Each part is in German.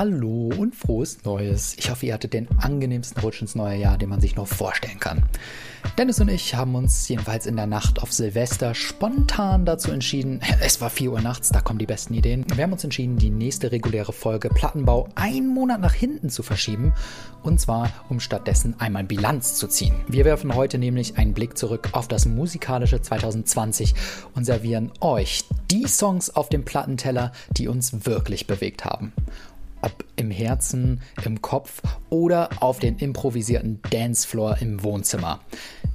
Hallo und frohes Neues. Ich hoffe, ihr hattet den angenehmsten Rutsch ins neue Jahr, den man sich nur vorstellen kann. Dennis und ich haben uns jedenfalls in der Nacht auf Silvester spontan dazu entschieden, es war 4 Uhr nachts, da kommen die besten Ideen. Wir haben uns entschieden, die nächste reguläre Folge Plattenbau einen Monat nach hinten zu verschieben. Und zwar, um stattdessen einmal Bilanz zu ziehen. Wir werfen heute nämlich einen Blick zurück auf das musikalische 2020 und servieren euch die Songs auf dem Plattenteller, die uns wirklich bewegt haben ob im Herzen, im Kopf oder auf den improvisierten Dancefloor im Wohnzimmer.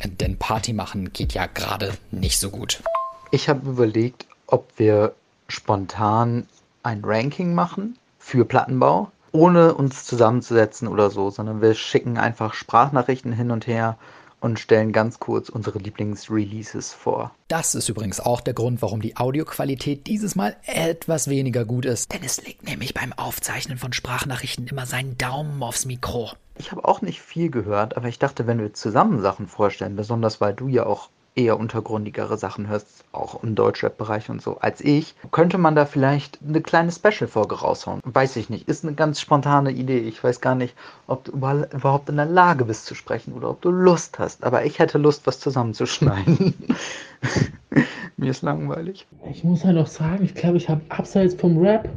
Denn Party machen geht ja gerade nicht so gut. Ich habe überlegt, ob wir spontan ein Ranking machen für Plattenbau, ohne uns zusammenzusetzen oder so, sondern wir schicken einfach Sprachnachrichten hin und her und stellen ganz kurz unsere Lieblingsreleases vor. Das ist übrigens auch der Grund, warum die Audioqualität dieses Mal etwas weniger gut ist. Denn es legt nämlich beim Aufzeichnen von Sprachnachrichten immer seinen Daumen aufs Mikro. Ich habe auch nicht viel gehört, aber ich dachte, wenn wir zusammen Sachen vorstellen, besonders weil du ja auch eher untergründigere Sachen hörst, auch im Deutschrap-Bereich und so, als ich, könnte man da vielleicht eine kleine Special-Folge raushauen. Weiß ich nicht. Ist eine ganz spontane Idee. Ich weiß gar nicht, ob du überhaupt in der Lage bist zu sprechen oder ob du Lust hast. Aber ich hätte Lust, was zusammenzuschneiden. Mir ist langweilig. Ich muss halt auch sagen, ich glaube, ich habe abseits vom Rap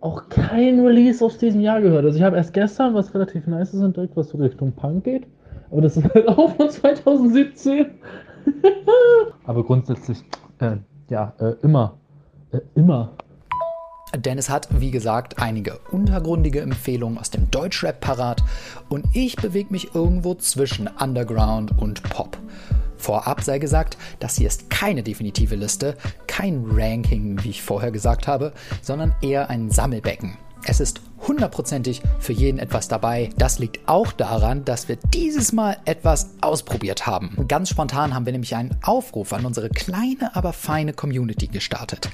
auch kein Release aus diesem Jahr gehört. Also ich habe erst gestern was relativ Nices entdeckt, was so Richtung Punk geht. Aber das ist halt auch von 2017. Aber grundsätzlich, äh, ja, äh, immer. Äh, immer. Dennis hat, wie gesagt, einige untergrundige Empfehlungen aus dem Deutschrap parat und ich bewege mich irgendwo zwischen Underground und Pop. Vorab sei gesagt, das hier ist keine definitive Liste, kein Ranking, wie ich vorher gesagt habe, sondern eher ein Sammelbecken. Es ist hundertprozentig für jeden etwas dabei. Das liegt auch daran, dass wir dieses Mal etwas ausprobiert haben. Ganz spontan haben wir nämlich einen Aufruf an unsere kleine, aber feine Community gestartet.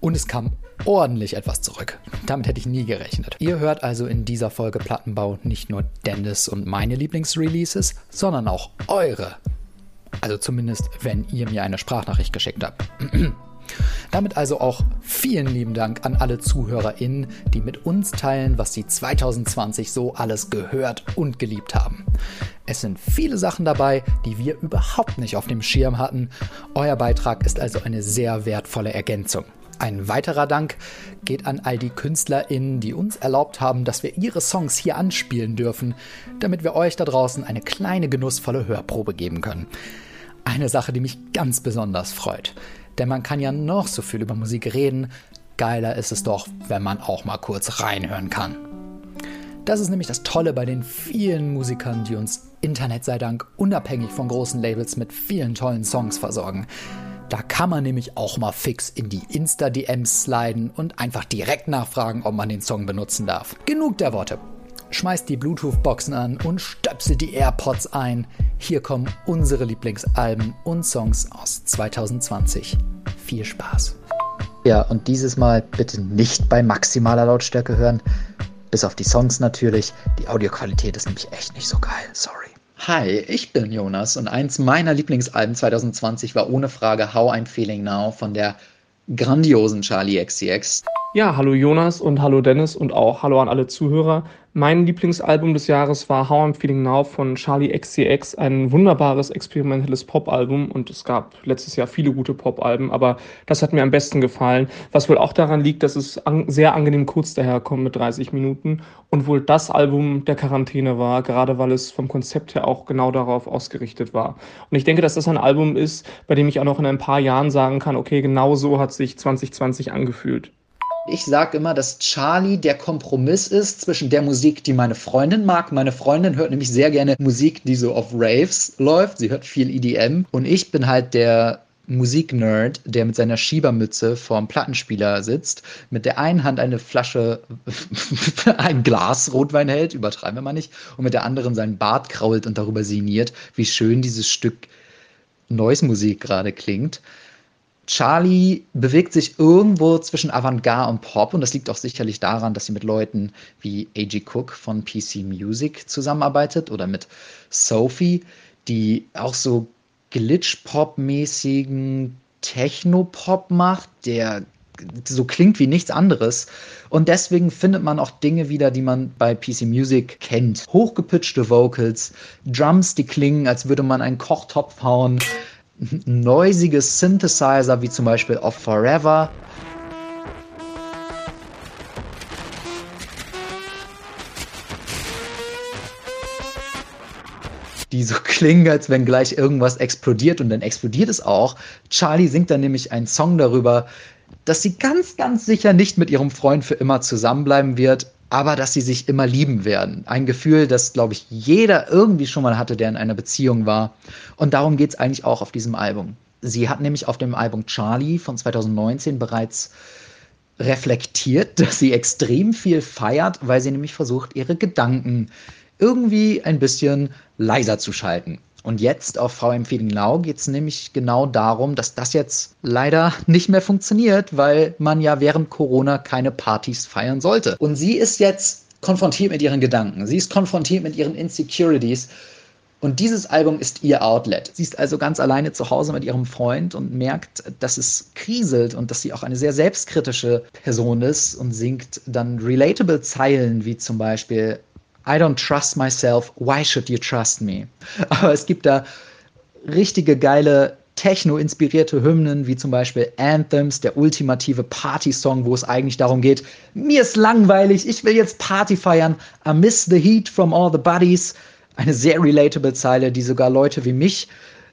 Und es kam ordentlich etwas zurück. Damit hätte ich nie gerechnet. Ihr hört also in dieser Folge Plattenbau nicht nur Dennis und meine Lieblingsreleases, sondern auch eure. Also zumindest, wenn ihr mir eine Sprachnachricht geschickt habt. Damit also auch vielen lieben Dank an alle ZuhörerInnen, die mit uns teilen, was sie 2020 so alles gehört und geliebt haben. Es sind viele Sachen dabei, die wir überhaupt nicht auf dem Schirm hatten. Euer Beitrag ist also eine sehr wertvolle Ergänzung. Ein weiterer Dank geht an all die KünstlerInnen, die uns erlaubt haben, dass wir ihre Songs hier anspielen dürfen, damit wir euch da draußen eine kleine genussvolle Hörprobe geben können. Eine Sache, die mich ganz besonders freut. Denn man kann ja noch so viel über Musik reden. Geiler ist es doch, wenn man auch mal kurz reinhören kann. Das ist nämlich das Tolle bei den vielen Musikern, die uns Internet sei Dank unabhängig von großen Labels mit vielen tollen Songs versorgen. Da kann man nämlich auch mal fix in die Insta-DMs sliden und einfach direkt nachfragen, ob man den Song benutzen darf. Genug der Worte. Schmeißt die Bluetooth-Boxen an und stöpselt die AirPods ein. Hier kommen unsere Lieblingsalben und Songs aus 2020. Viel Spaß. Ja, und dieses Mal bitte nicht bei maximaler Lautstärke hören. Bis auf die Songs natürlich. Die Audioqualität ist nämlich echt nicht so geil. Sorry. Hi, ich bin Jonas und eins meiner Lieblingsalben 2020 war ohne Frage How I'm Feeling Now von der grandiosen Charlie XCX. Ja, hallo Jonas und hallo Dennis und auch hallo an alle Zuhörer. Mein Lieblingsalbum des Jahres war How I'm Feeling Now von Charlie XCX, ein wunderbares experimentelles Popalbum und es gab letztes Jahr viele gute Popalben, aber das hat mir am besten gefallen, was wohl auch daran liegt, dass es an sehr angenehm kurz daherkommt mit 30 Minuten und wohl das Album der Quarantäne war, gerade weil es vom Konzept her auch genau darauf ausgerichtet war. Und ich denke, dass das ein Album ist, bei dem ich auch noch in ein paar Jahren sagen kann, okay, genau so hat sich 2020 angefühlt. Ich sage immer, dass Charlie der Kompromiss ist zwischen der Musik, die meine Freundin mag. Meine Freundin hört nämlich sehr gerne Musik, die so auf Raves läuft. Sie hört viel EDM. Und ich bin halt der Musiknerd, der mit seiner Schiebermütze vorm Plattenspieler sitzt, mit der einen Hand eine Flasche, ein Glas Rotwein hält, übertreiben wir mal nicht, und mit der anderen seinen Bart krault und darüber sinniert, wie schön dieses Stück Noise-Musik gerade klingt. Charlie bewegt sich irgendwo zwischen Avantgarde und Pop und das liegt auch sicherlich daran, dass sie mit Leuten wie A.G. Cook von PC Music zusammenarbeitet oder mit Sophie, die auch so Glitch-Pop-mäßigen Techno-Pop macht, der so klingt wie nichts anderes. Und deswegen findet man auch Dinge wieder, die man bei PC Music kennt. Hochgepitchte Vocals, Drums, die klingen, als würde man einen Kochtopf hauen, noisige Synthesizer wie zum Beispiel auf Forever. die so klingen, als wenn gleich irgendwas explodiert und dann explodiert es auch. Charlie singt dann nämlich einen Song darüber, dass sie ganz, ganz sicher nicht mit ihrem Freund für immer zusammenbleiben wird, aber dass sie sich immer lieben werden. Ein Gefühl, das, glaube ich, jeder irgendwie schon mal hatte, der in einer Beziehung war. Und darum geht es eigentlich auch auf diesem Album. Sie hat nämlich auf dem Album Charlie von 2019 bereits reflektiert, dass sie extrem viel feiert, weil sie nämlich versucht, ihre Gedanken irgendwie ein bisschen leiser zu schalten. Und jetzt auf VM Feeling Now geht es nämlich genau darum, dass das jetzt leider nicht mehr funktioniert, weil man ja während Corona keine Partys feiern sollte. Und sie ist jetzt konfrontiert mit ihren Gedanken. Sie ist konfrontiert mit ihren Insecurities. Und dieses Album ist ihr Outlet. Sie ist also ganz alleine zu Hause mit ihrem Freund und merkt, dass es kriselt und dass sie auch eine sehr selbstkritische Person ist und singt dann relatable Zeilen wie zum Beispiel I don't trust myself, why should you trust me? Aber es gibt da richtige geile Techno-inspirierte Hymnen, wie zum Beispiel Anthems, der ultimative Party-Song, wo es eigentlich darum geht, mir ist langweilig, ich will jetzt Party feiern, I miss the heat from all the buddies. Eine sehr relatable Zeile, die sogar Leute wie mich,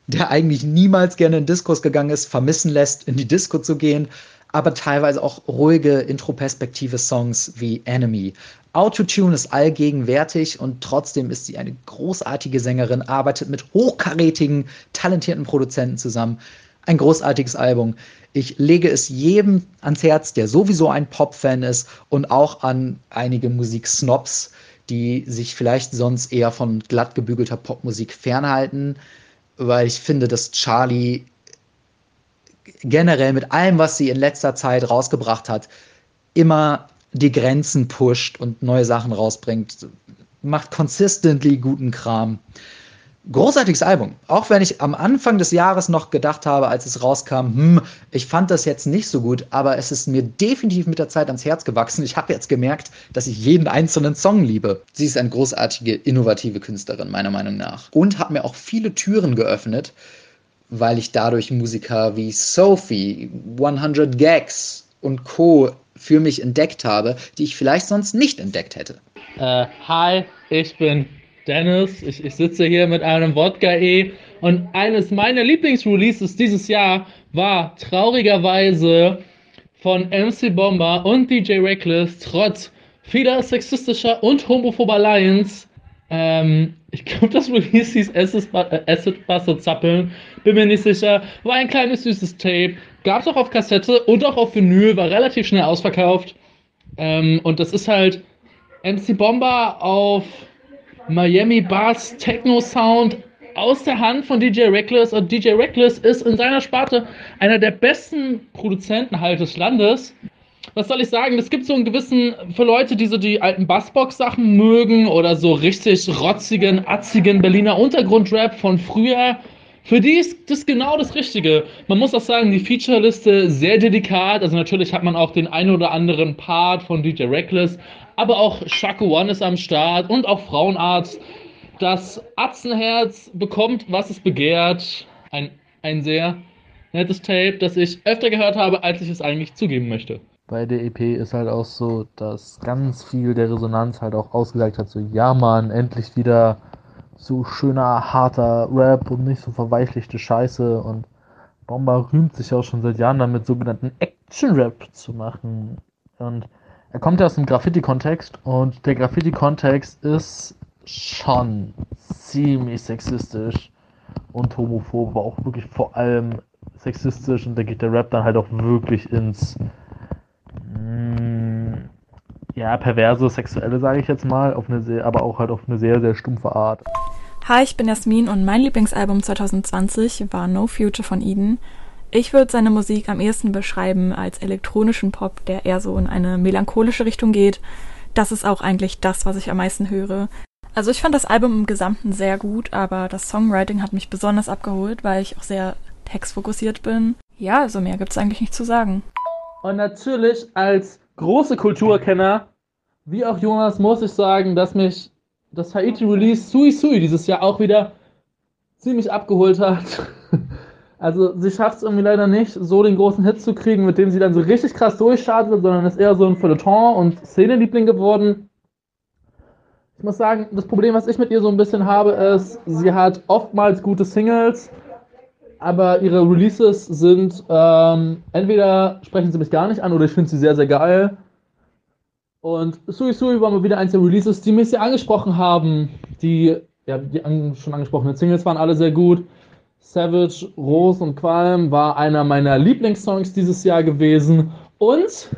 der eigentlich niemals gerne in Diskos gegangen ist, vermissen lässt, in die Disco zu gehen aber teilweise auch ruhige introperspektive Songs wie Enemy. Autotune ist allgegenwärtig und trotzdem ist sie eine großartige Sängerin, arbeitet mit hochkarätigen, talentierten Produzenten zusammen. Ein großartiges Album. Ich lege es jedem ans Herz, der sowieso ein Pop-Fan ist und auch an einige Musiksnobs, die sich vielleicht sonst eher von glatt gebügelter Popmusik fernhalten, weil ich finde, dass Charlie generell mit allem, was sie in letzter Zeit rausgebracht hat, immer die Grenzen pusht und neue Sachen rausbringt. Macht consistently guten Kram. Großartiges Album. Auch wenn ich am Anfang des Jahres noch gedacht habe, als es rauskam, hm, ich fand das jetzt nicht so gut, aber es ist mir definitiv mit der Zeit ans Herz gewachsen. Ich habe jetzt gemerkt, dass ich jeden einzelnen Song liebe. Sie ist eine großartige, innovative Künstlerin, meiner Meinung nach. Und hat mir auch viele Türen geöffnet, weil ich dadurch Musiker wie Sophie, 100 Gags und Co. für mich entdeckt habe, die ich vielleicht sonst nicht entdeckt hätte. Äh, hi, ich bin Dennis. Ich, ich sitze hier mit einem Wodka-E und eines meiner Lieblingsreleases dieses Jahr war traurigerweise von MC Bomber und DJ Reckless trotz vieler sexistischer und homophober Lines ähm, ich glaube, das Release hieß äh, Acid Buster Zappeln. Bin mir nicht sicher. War ein kleines süßes Tape. Gab es auch auf Kassette und auch auf Vinyl. War relativ schnell ausverkauft. Ähm, und das ist halt MC Bomber auf Miami Bass Techno Sound aus der Hand von DJ Reckless. Und DJ Reckless ist in seiner Sparte einer der besten Produzenten halt des Landes was soll ich sagen? Es gibt so einen gewissen, für Leute, die so die alten Bassbox-Sachen mögen oder so richtig rotzigen, atzigen Berliner Untergrundrap von früher, für die ist das genau das Richtige. Man muss auch sagen, die Featureliste sehr dedikat. Also natürlich hat man auch den einen oder anderen Part von DJ Reckless, aber auch Shaku One ist am Start und auch Frauenarzt. Das Atzenherz bekommt, was es begehrt. Ein, ein sehr nettes Tape, das ich öfter gehört habe, als ich es eigentlich zugeben möchte bei der EP ist halt auch so, dass ganz viel der Resonanz halt auch ausgesagt hat, so ja man, endlich wieder so schöner, harter Rap und nicht so verweichlichte Scheiße und Bomber rühmt sich auch schon seit Jahren damit, sogenannten Action-Rap zu machen. Und er kommt ja aus dem Graffiti-Kontext und der Graffiti-Kontext ist schon ziemlich sexistisch und homophob, aber auch wirklich vor allem sexistisch und da geht der Rap dann halt auch wirklich ins Mm, ja, perverse, sexuelle, sage ich jetzt mal, auf eine sehr, aber auch halt auf eine sehr, sehr stumpfe Art. Hi, ich bin Jasmin und mein Lieblingsalbum 2020 war No Future von Eden. Ich würde seine Musik am ehesten beschreiben als elektronischen Pop, der eher so in eine melancholische Richtung geht. Das ist auch eigentlich das, was ich am meisten höre. Also ich fand das Album im Gesamten sehr gut, aber das Songwriting hat mich besonders abgeholt, weil ich auch sehr textfokussiert bin. Ja, also mehr gibt's eigentlich nicht zu sagen. Und natürlich als große Kulturkenner, wie auch Jonas, muss ich sagen, dass mich das Haiti-Release Sui Sui dieses Jahr auch wieder ziemlich abgeholt hat. Also sie schafft es irgendwie leider nicht, so den großen Hit zu kriegen, mit dem sie dann so richtig krass durchstartet, sondern ist eher so ein Feuilleton und Szeneliebling geworden. Ich muss sagen, das Problem, was ich mit ihr so ein bisschen habe, ist, sie hat oftmals gute Singles, aber ihre Releases sind ähm, entweder sprechen sie mich gar nicht an oder ich finde sie sehr, sehr geil. Und Sui Sui war mal wieder eins der Releases, die mich sehr angesprochen haben. Die, ja, die an, schon angesprochenen Singles waren alle sehr gut. Savage, Rose und Qualm war einer meiner Lieblingssongs dieses Jahr gewesen. Und,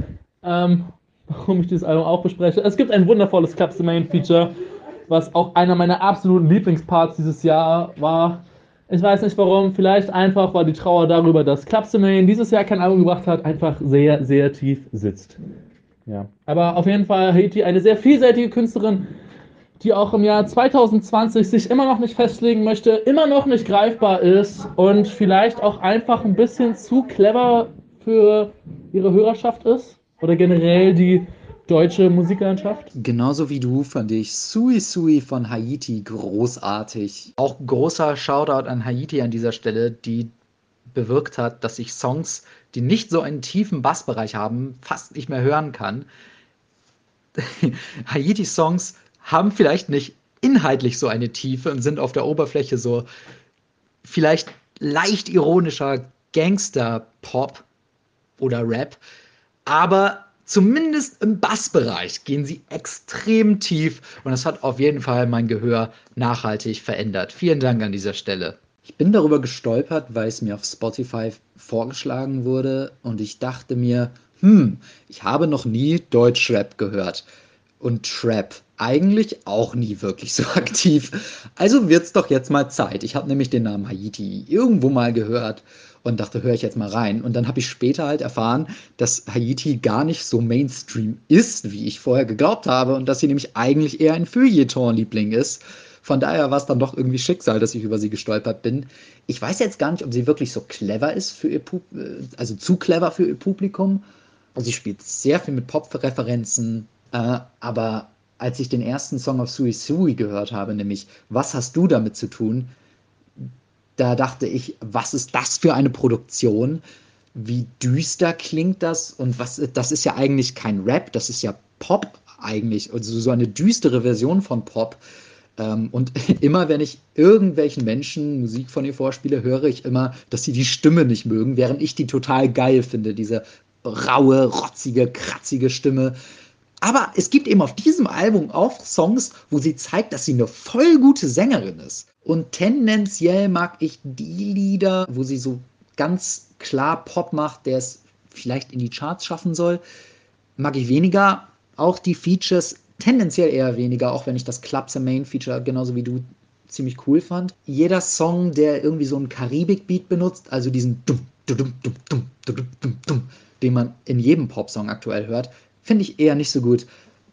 ähm, warum ich dieses Album auch bespreche, es gibt ein wundervolles Clubs Main Feature, was auch einer meiner absoluten Lieblingsparts dieses Jahr war. Ich weiß nicht warum, vielleicht einfach, weil die Trauer darüber, dass Clubs the Main dieses Jahr kein Album gebracht hat, einfach sehr, sehr tief sitzt. Ja. Aber auf jeden Fall Haiti, eine sehr vielseitige Künstlerin, die auch im Jahr 2020 sich immer noch nicht festlegen möchte, immer noch nicht greifbar ist und vielleicht auch einfach ein bisschen zu clever für ihre Hörerschaft ist oder generell die deutsche Musiklandschaft. Genauso wie du fand ich Sui Sui von Haiti großartig. Auch großer Shoutout an Haiti an dieser Stelle, die bewirkt hat, dass ich Songs, die nicht so einen tiefen Bassbereich haben, fast nicht mehr hören kann. Haiti-Songs haben vielleicht nicht inhaltlich so eine Tiefe und sind auf der Oberfläche so vielleicht leicht ironischer Gangster-Pop oder Rap, aber zumindest im Bassbereich gehen sie extrem tief und das hat auf jeden Fall mein Gehör nachhaltig verändert. Vielen Dank an dieser Stelle. Ich bin darüber gestolpert, weil es mir auf Spotify vorgeschlagen wurde und ich dachte mir, hm, ich habe noch nie Deutschrap gehört und Trap eigentlich auch nie wirklich so aktiv. Also wird's doch jetzt mal Zeit. Ich habe nämlich den Namen Haiti irgendwo mal gehört und dachte, höre ich jetzt mal rein. Und dann habe ich später halt erfahren, dass Haiti gar nicht so Mainstream ist, wie ich vorher geglaubt habe und dass sie nämlich eigentlich eher ein Feuilleton-Liebling ist. Von daher war es dann doch irgendwie Schicksal, dass ich über sie gestolpert bin. Ich weiß jetzt gar nicht, ob sie wirklich so clever ist für ihr Pub äh, also zu clever für ihr Publikum. Also sie spielt sehr viel mit Pop-Referenzen, äh, aber als ich den ersten Song auf Sui Sui gehört habe, nämlich Was hast du damit zu tun, da dachte ich, was ist das für eine Produktion? Wie düster klingt das? Und was, das ist ja eigentlich kein Rap, das ist ja Pop eigentlich, also so eine düstere Version von Pop. Ähm, und immer wenn ich irgendwelchen Menschen Musik von ihr vorspiele, höre ich immer, dass sie die Stimme nicht mögen, während ich die total geil finde, diese raue, rotzige, kratzige Stimme. Aber es gibt eben auf diesem Album auch Songs, wo sie zeigt, dass sie eine voll gute Sängerin ist. Und tendenziell mag ich die Lieder, wo sie so ganz klar Pop macht, der es vielleicht in die Charts schaffen soll, mag ich weniger. Auch die Features tendenziell eher weniger, auch wenn ich das Clubs Main Feature genauso wie du ziemlich cool fand. Jeder Song, der irgendwie so einen Karibik-Beat benutzt, also diesen dum, dum, dum, dum, dum, dum, dum, den man in jedem Popsong aktuell hört, finde ich eher nicht so gut.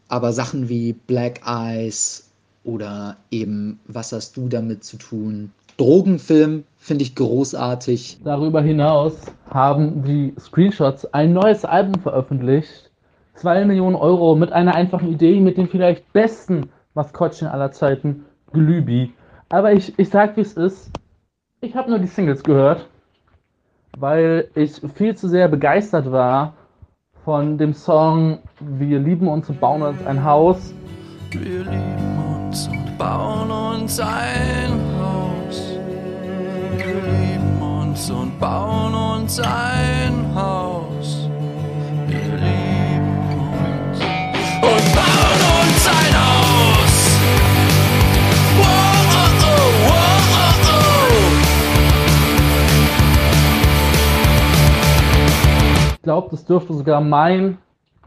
Aber Sachen wie Black Eyes oder eben Was hast du damit zu tun? Drogenfilm finde ich großartig. Darüber hinaus haben die Screenshots ein neues Album veröffentlicht 2 Millionen Euro mit einer einfachen Idee, mit dem vielleicht besten Maskottchen aller Zeiten, Glübi. Aber ich, ich sag, wie es ist. Ich habe nur die Singles gehört, weil ich viel zu sehr begeistert war von dem Song Wir lieben uns und bauen uns ein Haus. Wir lieben uns und bauen uns ein Haus. Wir lieben uns und bauen uns ein Ich glaube, das dürfte sogar mein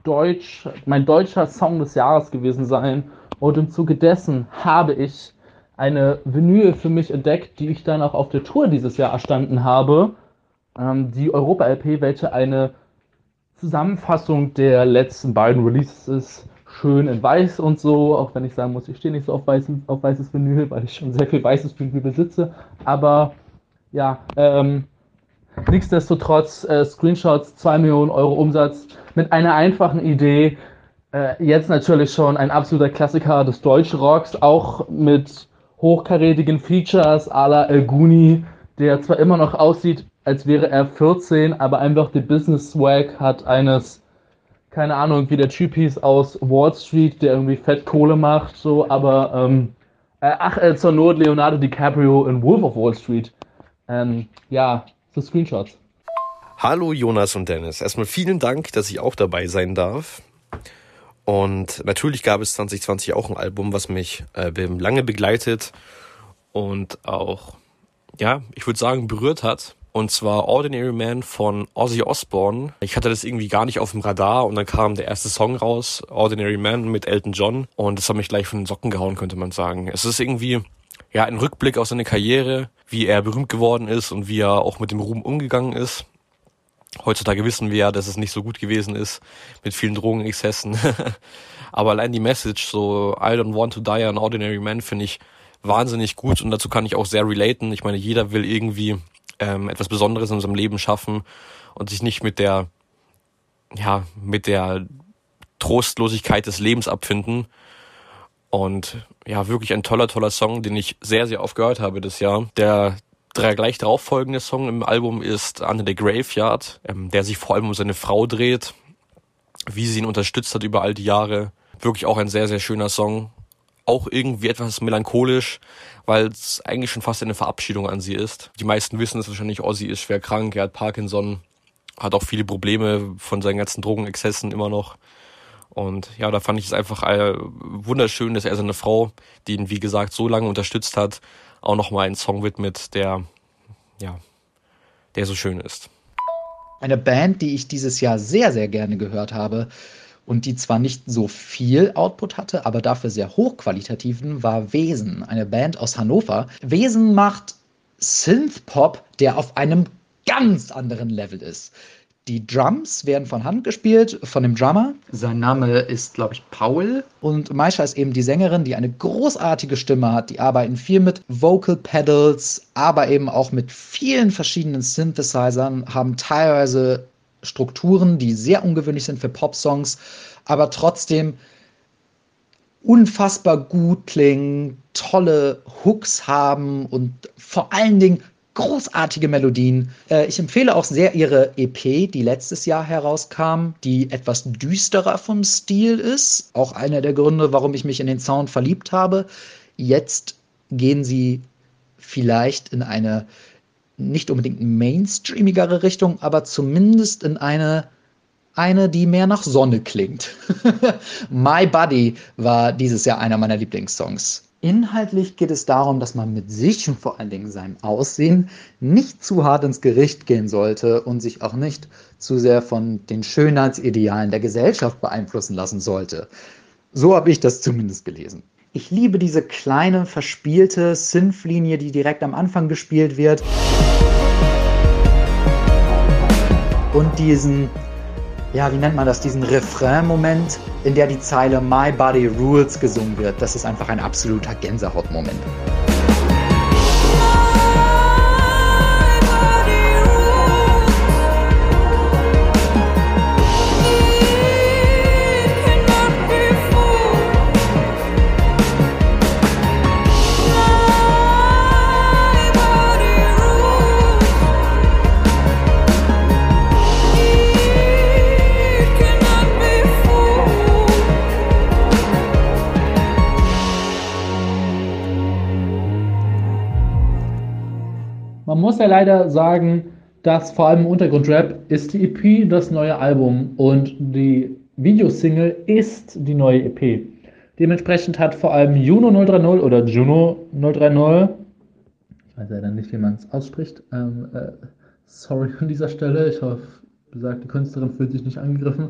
Deutsch, mein deutscher Song des Jahres gewesen sein. Und im Zuge dessen habe ich eine Vinyl für mich entdeckt, die ich dann auch auf der Tour dieses Jahr erstanden habe. Ähm, die Europa-LP, welche eine Zusammenfassung der letzten beiden Releases ist. Schön in weiß und so, auch wenn ich sagen muss, ich stehe nicht so auf, weißen, auf weißes Vinyl, weil ich schon sehr viel weißes Vinyl besitze. Aber ja, ähm, Nichtsdestotrotz, äh, Screenshots, 2 Millionen Euro Umsatz mit einer einfachen Idee. Äh, jetzt natürlich schon ein absoluter Klassiker des Deutschrocks, auch mit hochkarätigen Features à la El Guni, der zwar immer noch aussieht, als wäre er 14, aber einfach den Business Swag hat eines, keine Ahnung, wie der Typ hieß aus Wall Street, der irgendwie Fettkohle macht, so, aber ähm, äh, ach, äh, zur Not Leonardo DiCaprio in Wolf of Wall Street. Ähm, ja, so Screenshots. Hallo Jonas und Dennis. Erstmal vielen Dank, dass ich auch dabei sein darf. Und natürlich gab es 2020 auch ein Album, was mich äh, lange begleitet und auch, ja, ich würde sagen, berührt hat. Und zwar Ordinary Man von Ozzy Osbourne. Ich hatte das irgendwie gar nicht auf dem Radar und dann kam der erste Song raus, Ordinary Man mit Elton John. Und das hat mich gleich von den Socken gehauen, könnte man sagen. Es ist irgendwie, ja, ein Rückblick auf seine Karriere, wie er berühmt geworden ist und wie er auch mit dem Ruhm umgegangen ist. Heutzutage wissen wir ja, dass es nicht so gut gewesen ist mit vielen Drogenexzessen. Aber allein die Message, so I don't want to die an ordinary man, finde ich wahnsinnig gut und dazu kann ich auch sehr relaten. Ich meine, jeder will irgendwie ähm, etwas Besonderes in unserem Leben schaffen und sich nicht mit der, ja, mit der Trostlosigkeit des Lebens abfinden. Und ja, wirklich ein toller, toller Song, den ich sehr, sehr oft gehört habe das Jahr. Der der gleich darauf folgende Song im Album ist Under the Graveyard, ähm, der sich vor allem um seine Frau dreht, wie sie ihn unterstützt hat über all die Jahre. Wirklich auch ein sehr, sehr schöner Song. Auch irgendwie etwas melancholisch, weil es eigentlich schon fast eine Verabschiedung an sie ist. Die meisten wissen es wahrscheinlich, Ozzy ist schwer krank, er hat Parkinson, hat auch viele Probleme von seinen ganzen Drogenexzessen immer noch. Und ja, da fand ich es einfach äh, wunderschön, dass er seine Frau, die ihn wie gesagt so lange unterstützt hat, auch nochmal einen Song widmet, der, ja, der so schön ist. Eine Band, die ich dieses Jahr sehr, sehr gerne gehört habe und die zwar nicht so viel Output hatte, aber dafür sehr hochqualitativen, war Wesen, eine Band aus Hannover. Wesen macht Synthpop, der auf einem ganz anderen Level ist. Die Drums werden von Hand gespielt, von dem Drummer. Sein Name ist, glaube ich, Paul. Und Maisha ist eben die Sängerin, die eine großartige Stimme hat. Die arbeiten viel mit Vocal Pedals, aber eben auch mit vielen verschiedenen Synthesizern, haben teilweise Strukturen, die sehr ungewöhnlich sind für Pop-Songs, aber trotzdem unfassbar gut klingen, tolle Hooks haben und vor allen Dingen großartige Melodien. Äh, ich empfehle auch sehr ihre EP, die letztes Jahr herauskam, die etwas düsterer vom Stil ist. Auch einer der Gründe, warum ich mich in den Sound verliebt habe. Jetzt gehen sie vielleicht in eine nicht unbedingt mainstreamigere Richtung, aber zumindest in eine eine, die mehr nach Sonne klingt. My Buddy war dieses Jahr einer meiner Lieblingssongs. Inhaltlich geht es darum, dass man mit sich und vor allen Dingen seinem Aussehen nicht zu hart ins Gericht gehen sollte und sich auch nicht zu sehr von den Schönheitsidealen der Gesellschaft beeinflussen lassen sollte. So habe ich das zumindest gelesen. Ich liebe diese kleine, verspielte Synth-Linie, die direkt am Anfang gespielt wird. Und diesen ja, wie nennt man das, diesen Refrain-Moment, in der die Zeile My Body Rules gesungen wird. Das ist einfach ein absoluter Gänsehautmoment. Muss ja leider sagen, dass vor allem im Untergrundrap ist die EP das neue Album und die Videosingle ist die neue EP. Dementsprechend hat vor allem Juno 030 oder Juno 030, ich weiß leider nicht, wie man es ausspricht, ähm, äh, sorry an dieser Stelle, ich hoffe, besagte Künstlerin fühlt sich nicht angegriffen,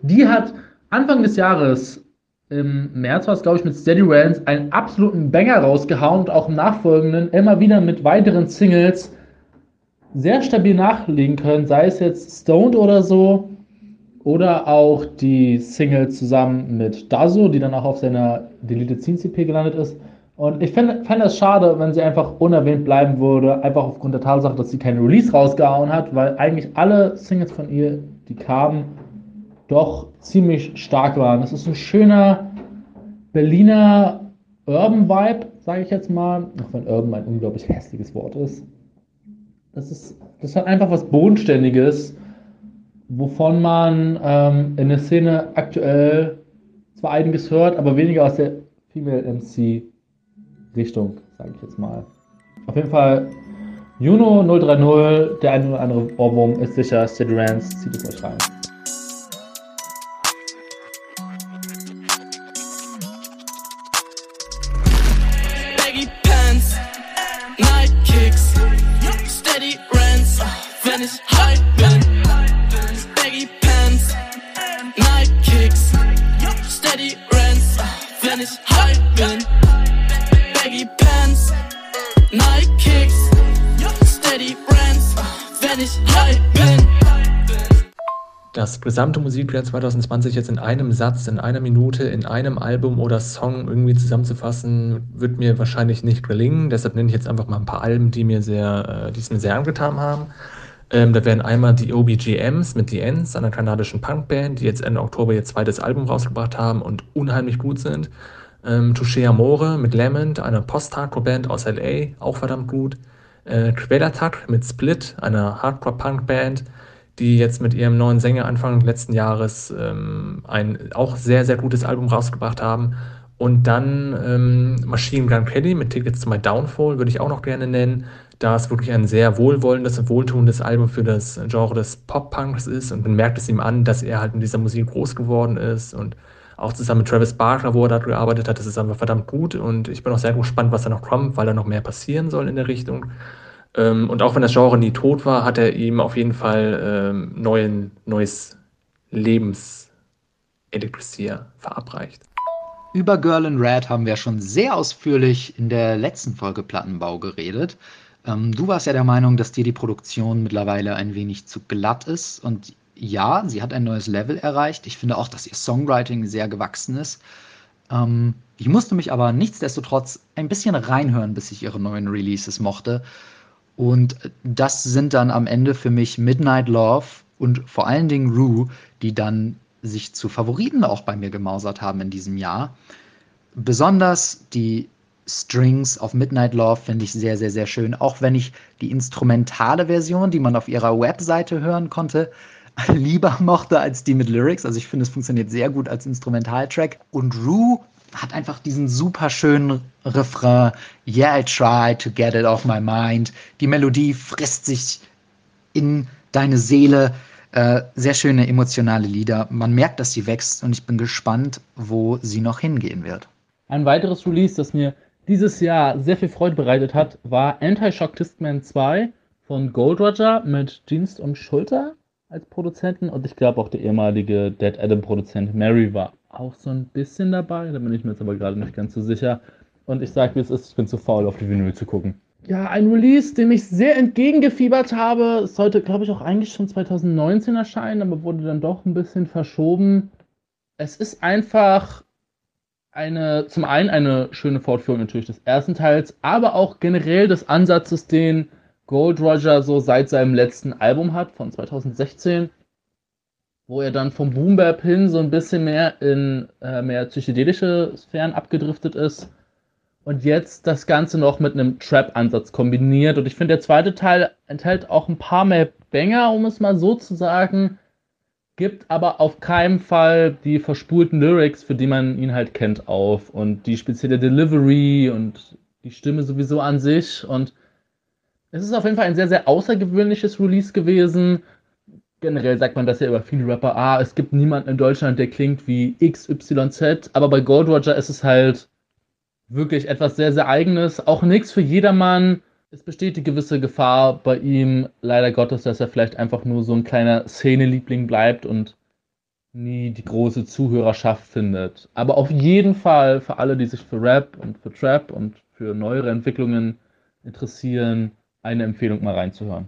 die hat Anfang des Jahres im März war es, glaube ich, mit Steady Rants einen absoluten Banger rausgehauen und auch im nachfolgenden immer wieder mit weiteren Singles sehr stabil nachlegen können, sei es jetzt Stoned oder so, oder auch die Single zusammen mit Dazo, die dann auch auf seiner Deleted Scene CP gelandet ist. Und ich fände fänd es schade, wenn sie einfach unerwähnt bleiben würde, einfach aufgrund der Tatsache, dass sie kein Release rausgehauen hat, weil eigentlich alle Singles von ihr, die kamen, doch ziemlich stark waren. Es ist ein schöner Berliner Urban Vibe, sage ich jetzt mal, auch wenn Urban ein unglaublich hässliches Wort ist. Das ist, das hat einfach was Bodenständiges, wovon man ähm, in der Szene aktuell zwar einiges hört, aber weniger aus der Female MC Richtung, sage ich jetzt mal. Auf jeden Fall Juno 030, der eine oder andere Ohrwurm ist sicher, City Rance, zieht es euch rein. Wenn ich high bin. Baggy pants, Nike kicks, steady rents, wenn ich high bin. Baggy pants, Nike kicks, steady rents, wenn ich high bin. das gesamte Musikjahr 2020 jetzt in einem Satz, in einer Minute, in einem Album oder Song irgendwie zusammenzufassen, wird mir wahrscheinlich nicht gelingen. Deshalb nenne ich jetzt einfach mal ein paar Alben, die mir sehr, äh, die es mir sehr angetan haben. Ähm, da wären einmal die OBGMs mit The Ends, einer kanadischen Punkband, die jetzt Ende Oktober ihr zweites Album rausgebracht haben und unheimlich gut sind. Ähm, Touché Amore mit Lament, einer Post-Hardcore-Band aus LA, auch verdammt gut. Äh, Quelatak mit Split, einer Hardcore-Punk-Band, die jetzt mit ihrem neuen Sänger Anfang letzten Jahres ähm, ein auch sehr, sehr gutes Album rausgebracht haben. Und dann ähm, Machine Gun Kelly mit Tickets to My Downfall würde ich auch noch gerne nennen, da es wirklich ein sehr wohlwollendes und wohltuendes Album für das Genre des Pop-Punks ist und man merkt es ihm an, dass er halt mit dieser Musik groß geworden ist und auch zusammen mit Travis Barker, wo er da gearbeitet hat, das ist einfach verdammt gut und ich bin auch sehr gespannt, was da noch kommt, weil da noch mehr passieren soll in der Richtung. Ähm, und auch wenn das Genre nie tot war, hat er ihm auf jeden Fall ähm, neuen, neues Lebenselixier verabreicht. Über Girl in Red haben wir schon sehr ausführlich in der letzten Folge Plattenbau geredet. Ähm, du warst ja der Meinung, dass dir die Produktion mittlerweile ein wenig zu glatt ist. Und ja, sie hat ein neues Level erreicht. Ich finde auch, dass ihr Songwriting sehr gewachsen ist. Ähm, ich musste mich aber nichtsdestotrotz ein bisschen reinhören, bis ich ihre neuen Releases mochte. Und das sind dann am Ende für mich Midnight Love und vor allen Dingen Rue, die dann sich zu Favoriten auch bei mir gemausert haben in diesem Jahr. Besonders die Strings auf Midnight Love finde ich sehr, sehr, sehr schön. Auch wenn ich die instrumentale Version, die man auf ihrer Webseite hören konnte, lieber mochte als die mit Lyrics. Also ich finde, es funktioniert sehr gut als Instrumentaltrack. Und Rue hat einfach diesen super schönen Refrain. Yeah, I try to get it off my mind. Die Melodie frisst sich in deine Seele. Äh, sehr schöne emotionale Lieder. Man merkt, dass sie wächst und ich bin gespannt, wo sie noch hingehen wird. Ein weiteres Release, das mir dieses Jahr sehr viel Freude bereitet hat, war Anti-Shock Tistman 2 von Gold Roger mit Dienst und Schulter als Produzenten und ich glaube auch der ehemalige Dead Adam Produzent Mary war auch so ein bisschen dabei, da bin ich mir jetzt aber gerade nicht ganz so sicher. Und ich sage, wie es ist, ich bin zu faul, auf die Vinyl zu gucken. Ja, ein Release, dem ich sehr entgegengefiebert habe. Sollte, glaube ich, auch eigentlich schon 2019 erscheinen, aber wurde dann doch ein bisschen verschoben. Es ist einfach eine, zum einen eine schöne Fortführung natürlich des ersten Teils, aber auch generell des Ansatzes, den Gold Roger so seit seinem letzten Album hat, von 2016, wo er dann vom Boom hin so ein bisschen mehr in äh, mehr psychedelische Sphären abgedriftet ist und jetzt das Ganze noch mit einem Trap-Ansatz kombiniert. Und ich finde, der zweite Teil enthält auch ein paar mehr Banger, um es mal so zu sagen, gibt aber auf keinen Fall die verspulten Lyrics, für die man ihn halt kennt, auf. Und die spezielle Delivery und die Stimme sowieso an sich. Und es ist auf jeden Fall ein sehr, sehr außergewöhnliches Release gewesen. Generell sagt man das ja über viele Rapper, ah, es gibt niemanden in Deutschland, der klingt wie XYZ, aber bei Gold Roger ist es halt wirklich etwas sehr, sehr eigenes. Auch nichts für jedermann. Es besteht die gewisse Gefahr bei ihm, leider Gottes, dass er vielleicht einfach nur so ein kleiner Szene-Liebling bleibt und nie die große Zuhörerschaft findet. Aber auf jeden Fall für alle, die sich für Rap und für Trap und für neuere Entwicklungen interessieren, eine Empfehlung mal reinzuhören.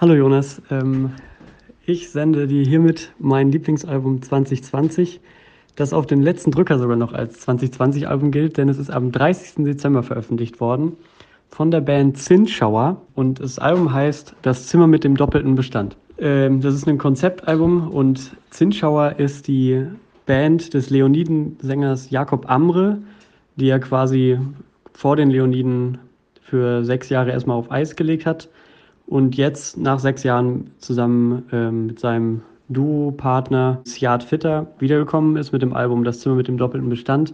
Hallo Jonas, ähm, ich sende dir hiermit mein Lieblingsalbum 2020, das auf den letzten Drücker sogar noch als 2020-Album gilt, denn es ist am 30. Dezember veröffentlicht worden von der Band Zinsschauer und das Album heißt Das Zimmer mit dem doppelten Bestand. Ähm, das ist ein Konzeptalbum und Zinsschauer ist die Band des Leoniden-Sängers Jakob Amre, die er quasi vor den Leoniden für sechs Jahre erstmal auf Eis gelegt hat und jetzt nach sechs Jahren zusammen ähm, mit seinem Duo-Partner Siad Fitter wiedergekommen ist mit dem Album Das Zimmer mit dem doppelten Bestand.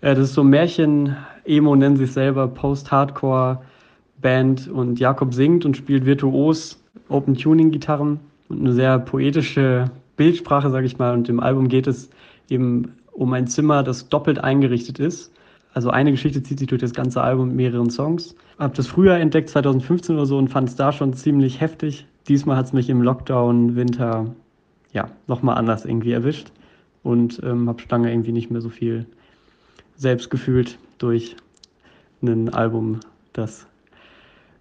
Äh, das ist so Märchen, Emo nennen sich selber, Post-Hardcore-Band und Jakob singt und spielt virtuos Open-Tuning-Gitarren und eine sehr poetische Bildsprache, sage ich mal. Und im Album geht es eben um ein Zimmer, das doppelt eingerichtet ist. Also eine Geschichte zieht sich durch das ganze Album mit mehreren Songs. Hab das früher entdeckt, 2015 oder so, und fand es da schon ziemlich heftig. Diesmal hat es mich im Lockdown, Winter, ja, nochmal anders irgendwie erwischt. Und ähm, habe Stange irgendwie nicht mehr so viel selbst gefühlt durch ein Album, das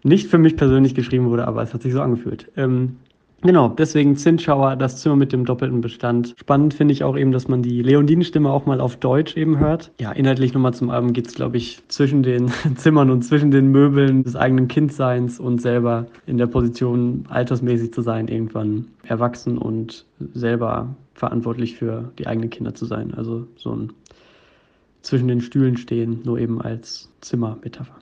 nicht für mich persönlich geschrieben wurde, aber es hat sich so angefühlt. Ähm, genau, deswegen Zinsschauer, das Zimmer mit dem doppelten Bestand. Spannend finde ich auch eben, dass man die Leondinen-Stimme auch mal auf Deutsch eben hört. Ja, inhaltlich nochmal zum Album geht es, glaube ich, zwischen den Zimmern und zwischen den Möbeln des eigenen Kindseins und selber in der Position, altersmäßig zu sein, irgendwann erwachsen und selber verantwortlich für die eigenen Kinder zu sein. Also so ein zwischen den Stühlen stehen, nur eben als Zimmermetapher.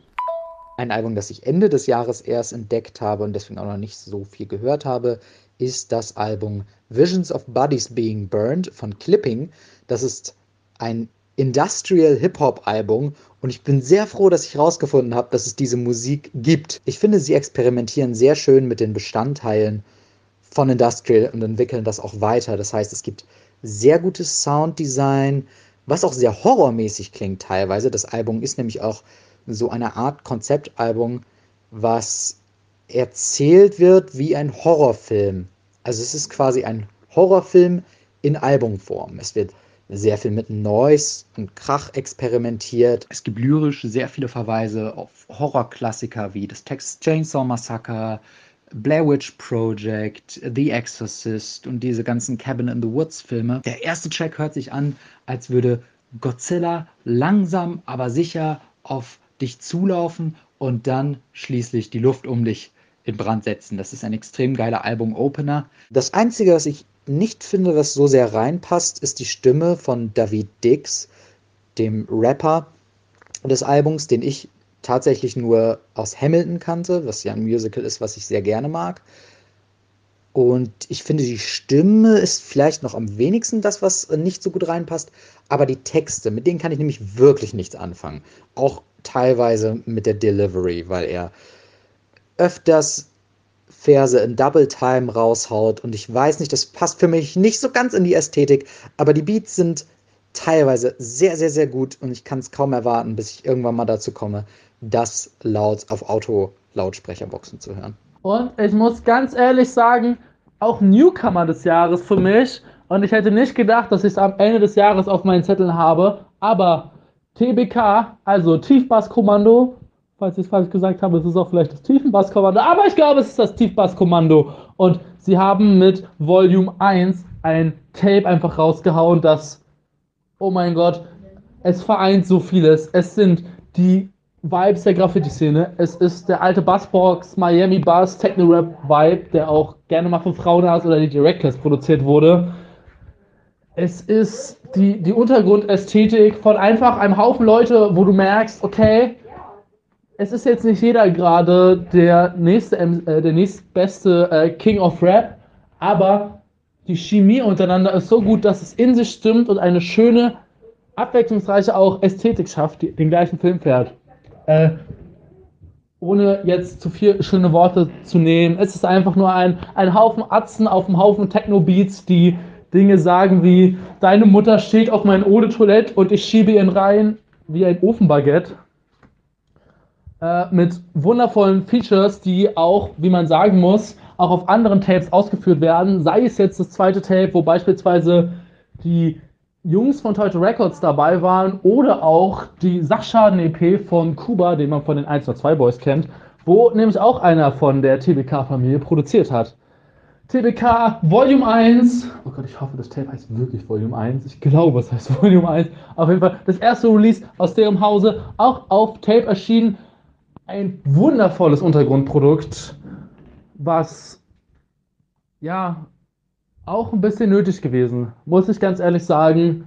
Ein Album, das ich Ende des Jahres erst entdeckt habe und deswegen auch noch nicht so viel gehört habe, ist das Album Visions of Bodies Being Burned von Clipping. Das ist ein Industrial Hip-Hop-Album und ich bin sehr froh, dass ich herausgefunden habe, dass es diese Musik gibt. Ich finde, sie experimentieren sehr schön mit den Bestandteilen von Industrial und entwickeln das auch weiter. Das heißt, es gibt sehr gutes Sounddesign, was auch sehr horrormäßig klingt teilweise. Das Album ist nämlich auch so eine Art Konzeptalbum, was erzählt wird wie ein Horrorfilm. Also es ist quasi ein Horrorfilm in Albumform. Es wird sehr viel mit Noise und Krach experimentiert. Es gibt lyrisch sehr viele Verweise auf Horrorklassiker wie das Texas Chainsaw Massacre, Blair Witch Project, The Exorcist und diese ganzen Cabin in the Woods Filme. Der erste Track hört sich an, als würde Godzilla langsam aber sicher auf dich zulaufen und dann schließlich die Luft um dich in Brand setzen. Das ist ein extrem geiler Album-Opener. Das Einzige, was ich nicht finde, was so sehr reinpasst, ist die Stimme von David Dix, dem Rapper des Albums, den ich tatsächlich nur aus Hamilton kannte, was ja ein Musical ist, was ich sehr gerne mag. Und ich finde, die Stimme ist vielleicht noch am wenigsten das, was nicht so gut reinpasst. Aber die Texte, mit denen kann ich nämlich wirklich nichts anfangen. Auch teilweise mit der Delivery, weil er öfters Verse in Double Time raushaut. Und ich weiß nicht, das passt für mich nicht so ganz in die Ästhetik. Aber die Beats sind teilweise sehr, sehr, sehr gut. Und ich kann es kaum erwarten, bis ich irgendwann mal dazu komme, das laut auf Auto-Lautsprecherboxen zu hören. Und ich muss ganz ehrlich sagen, auch Newcomer des Jahres für mich. Und ich hätte nicht gedacht, dass ich es am Ende des Jahres auf meinen Zetteln habe. Aber TBK, also Tiefbasskommando, falls ich es falsch gesagt habe, es ist auch vielleicht das Tiefenbasskommando. Aber ich glaube, es ist das Tiefbasskommando. Und sie haben mit Volume 1 ein Tape einfach rausgehauen, das, oh mein Gott, es vereint so vieles. Es sind die Vibes der Graffiti-Szene. Es ist der alte Bassbox, Miami Bass, Techno-Rap-Vibe, der auch gerne mal von Frauenhaus oder die Reckless produziert wurde. Es ist die, die Untergrundästhetik von einfach einem Haufen Leute, wo du merkst, okay, es ist jetzt nicht jeder gerade der nächste, äh, der nächstbeste äh, King of Rap, aber die Chemie untereinander ist so gut, dass es in sich stimmt und eine schöne, abwechslungsreiche auch Ästhetik schafft, die den gleichen Film fährt. Äh, ohne jetzt zu viel schöne Worte zu nehmen, es ist einfach nur ein, ein Haufen Atzen auf einem Haufen Techno-Beats, die Dinge sagen wie, deine Mutter steht auf meinem Eau de Toilette und ich schiebe ihn rein wie ein Ofenbaguette. Äh, mit wundervollen Features, die auch, wie man sagen muss, auch auf anderen Tapes ausgeführt werden. Sei es jetzt das zweite Tape, wo beispielsweise die Jungs von Toyota Records dabei waren oder auch die Sachschaden-EP von Kuba, den man von den 1 2 Boys kennt, wo nämlich auch einer von der TBK-Familie produziert hat. TBK Volume 1. Oh Gott, ich hoffe, das Tape heißt wirklich Volume 1. Ich glaube, es heißt Volume 1. Auf jeden Fall das erste Release aus deren Hause, auch auf Tape erschienen. Ein wundervolles Untergrundprodukt, was ja auch ein bisschen nötig gewesen, muss ich ganz ehrlich sagen,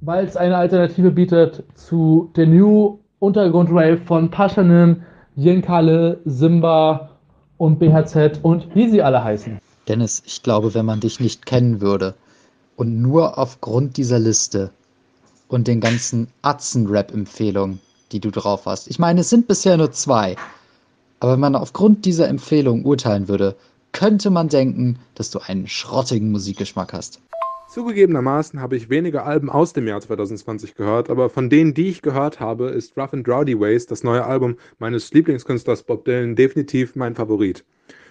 weil es eine Alternative bietet zu der New Untergrund Rave von Paschanim, Jinkale, Simba und BHZ und wie sie alle heißen. Dennis, ich glaube, wenn man dich nicht kennen würde und nur aufgrund dieser Liste und den ganzen Atzen-Rap-Empfehlungen, die du drauf hast, ich meine, es sind bisher nur zwei, aber wenn man aufgrund dieser Empfehlung urteilen würde, könnte man denken, dass du einen schrottigen Musikgeschmack hast. Zugegebenermaßen habe ich weniger Alben aus dem Jahr 2020 gehört, aber von denen, die ich gehört habe, ist Rough and Rowdy Ways, das neue Album meines Lieblingskünstlers Bob Dylan, definitiv mein Favorit.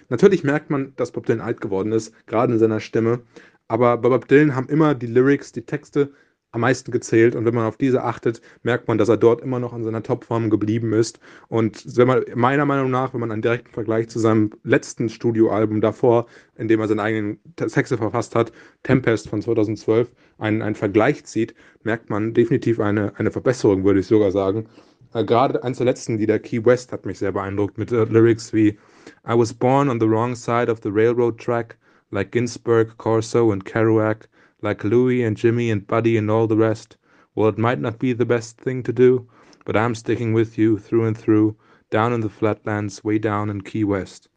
Natürlich merkt man, dass Bob Dylan alt geworden ist, gerade in seiner Stimme, aber bei Bob Dylan haben immer die Lyrics, die Texte am meisten gezählt. Und wenn man auf diese achtet, merkt man, dass er dort immer noch in seiner Topform geblieben ist. Und wenn man, meiner Meinung nach, wenn man einen direkten Vergleich zu seinem letzten Studioalbum davor, in dem er seine eigenen Texte verfasst hat, Tempest von 2012, einen, einen Vergleich zieht, merkt man definitiv eine, eine Verbesserung, würde ich sogar sagen. Äh, gerade eins der letzten Lieder, Key West, hat mich sehr beeindruckt mit äh, Lyrics wie I was born on the wrong side of the railroad track, like Ginsberg, Corso and Kerouac like Louie and Jimmy and Buddy and all the rest. Well, it might not be the best thing to do, but I'm sticking with you through and through, down in the flatlands, way down in Key West.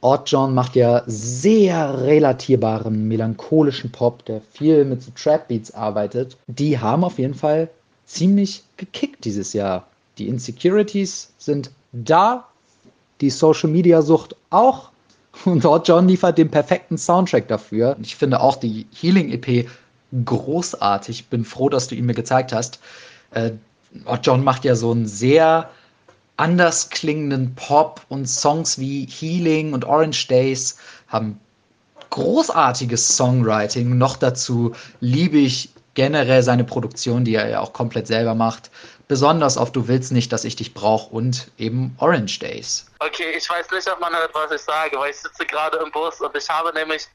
Odd John macht ja sehr relatierbaren, melancholischen Pop, der viel mit so Trap-Beats arbeitet. Die haben auf jeden Fall ziemlich gekickt dieses Jahr. Die Insecurities sind da, die Social-Media-Sucht auch. Und dort John liefert den perfekten Soundtrack dafür. Ich finde auch die Healing-EP großartig. Bin froh, dass du ihn mir gezeigt hast. Äh, John macht ja so einen sehr anders klingenden Pop und Songs wie Healing und Orange Days haben großartiges Songwriting. Noch dazu liebe ich generell seine Produktion, die er ja auch komplett selber macht besonders auf Du willst nicht, dass ich dich brauche und eben Orange Days. Okay, ich weiß nicht, ob man hört, was ich sage, weil ich sitze gerade im Bus und ich habe nämlich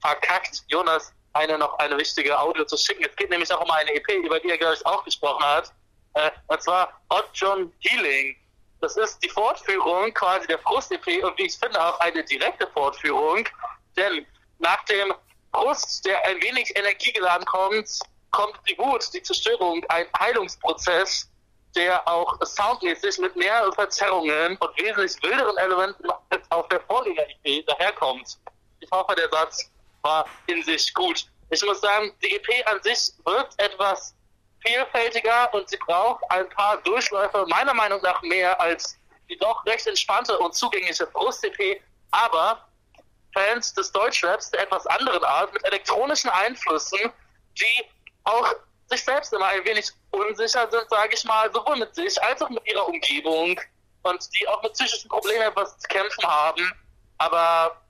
verkackt, Jonas eine noch eine wichtige Audio zu schicken. Es geht nämlich auch um eine EP, über die er, glaube ich, auch gesprochen hat. Äh, und zwar Odd John Healing. Das ist die Fortführung quasi der Frust-EP und wie ich finde auch eine direkte Fortführung. Denn nach dem Frust, der ein wenig energiegeladen kommt, kommt die Wut, die Zerstörung, ein Heilungsprozess, der auch soundmäßig mit mehr Verzerrungen und wesentlich wilderen Elementen als auf der Vorgänger-EP daherkommt. Ich hoffe, der Satz war in sich gut. Ich muss sagen, die EP an sich wirkt etwas vielfältiger und sie braucht ein paar Durchläufe, meiner Meinung nach mehr als die doch recht entspannte und zugängliche Brust-EP. Aber Fans des Deutschraps der etwas anderen Art mit elektronischen Einflüssen, die auch sich selbst immer ein wenig unsicher sind, sage ich mal, sowohl mit sich als auch mit ihrer Umgebung und die auch mit psychischen Problemen etwas zu kämpfen haben, aber,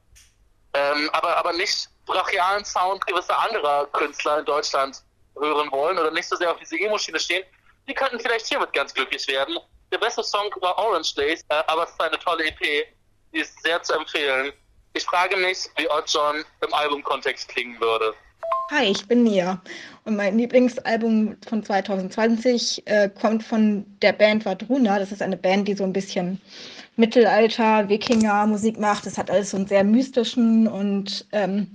ähm, aber, aber nicht brachialen Sound gewisser anderer Künstler in Deutschland hören wollen oder nicht so sehr auf diese Emo-Schiene stehen, die könnten vielleicht hiermit ganz glücklich werden. Der beste Song war Orange Days, äh, aber es ist eine tolle EP, die ist sehr zu empfehlen. Ich frage mich, wie Odd John im Albumkontext klingen würde. Hi, ich bin Nia und mein Lieblingsalbum von 2020 äh, kommt von der Band Vadruna. Das ist eine Band, die so ein bisschen Mittelalter, Wikinger Musik macht. Das hat alles so einen sehr mystischen und ähm,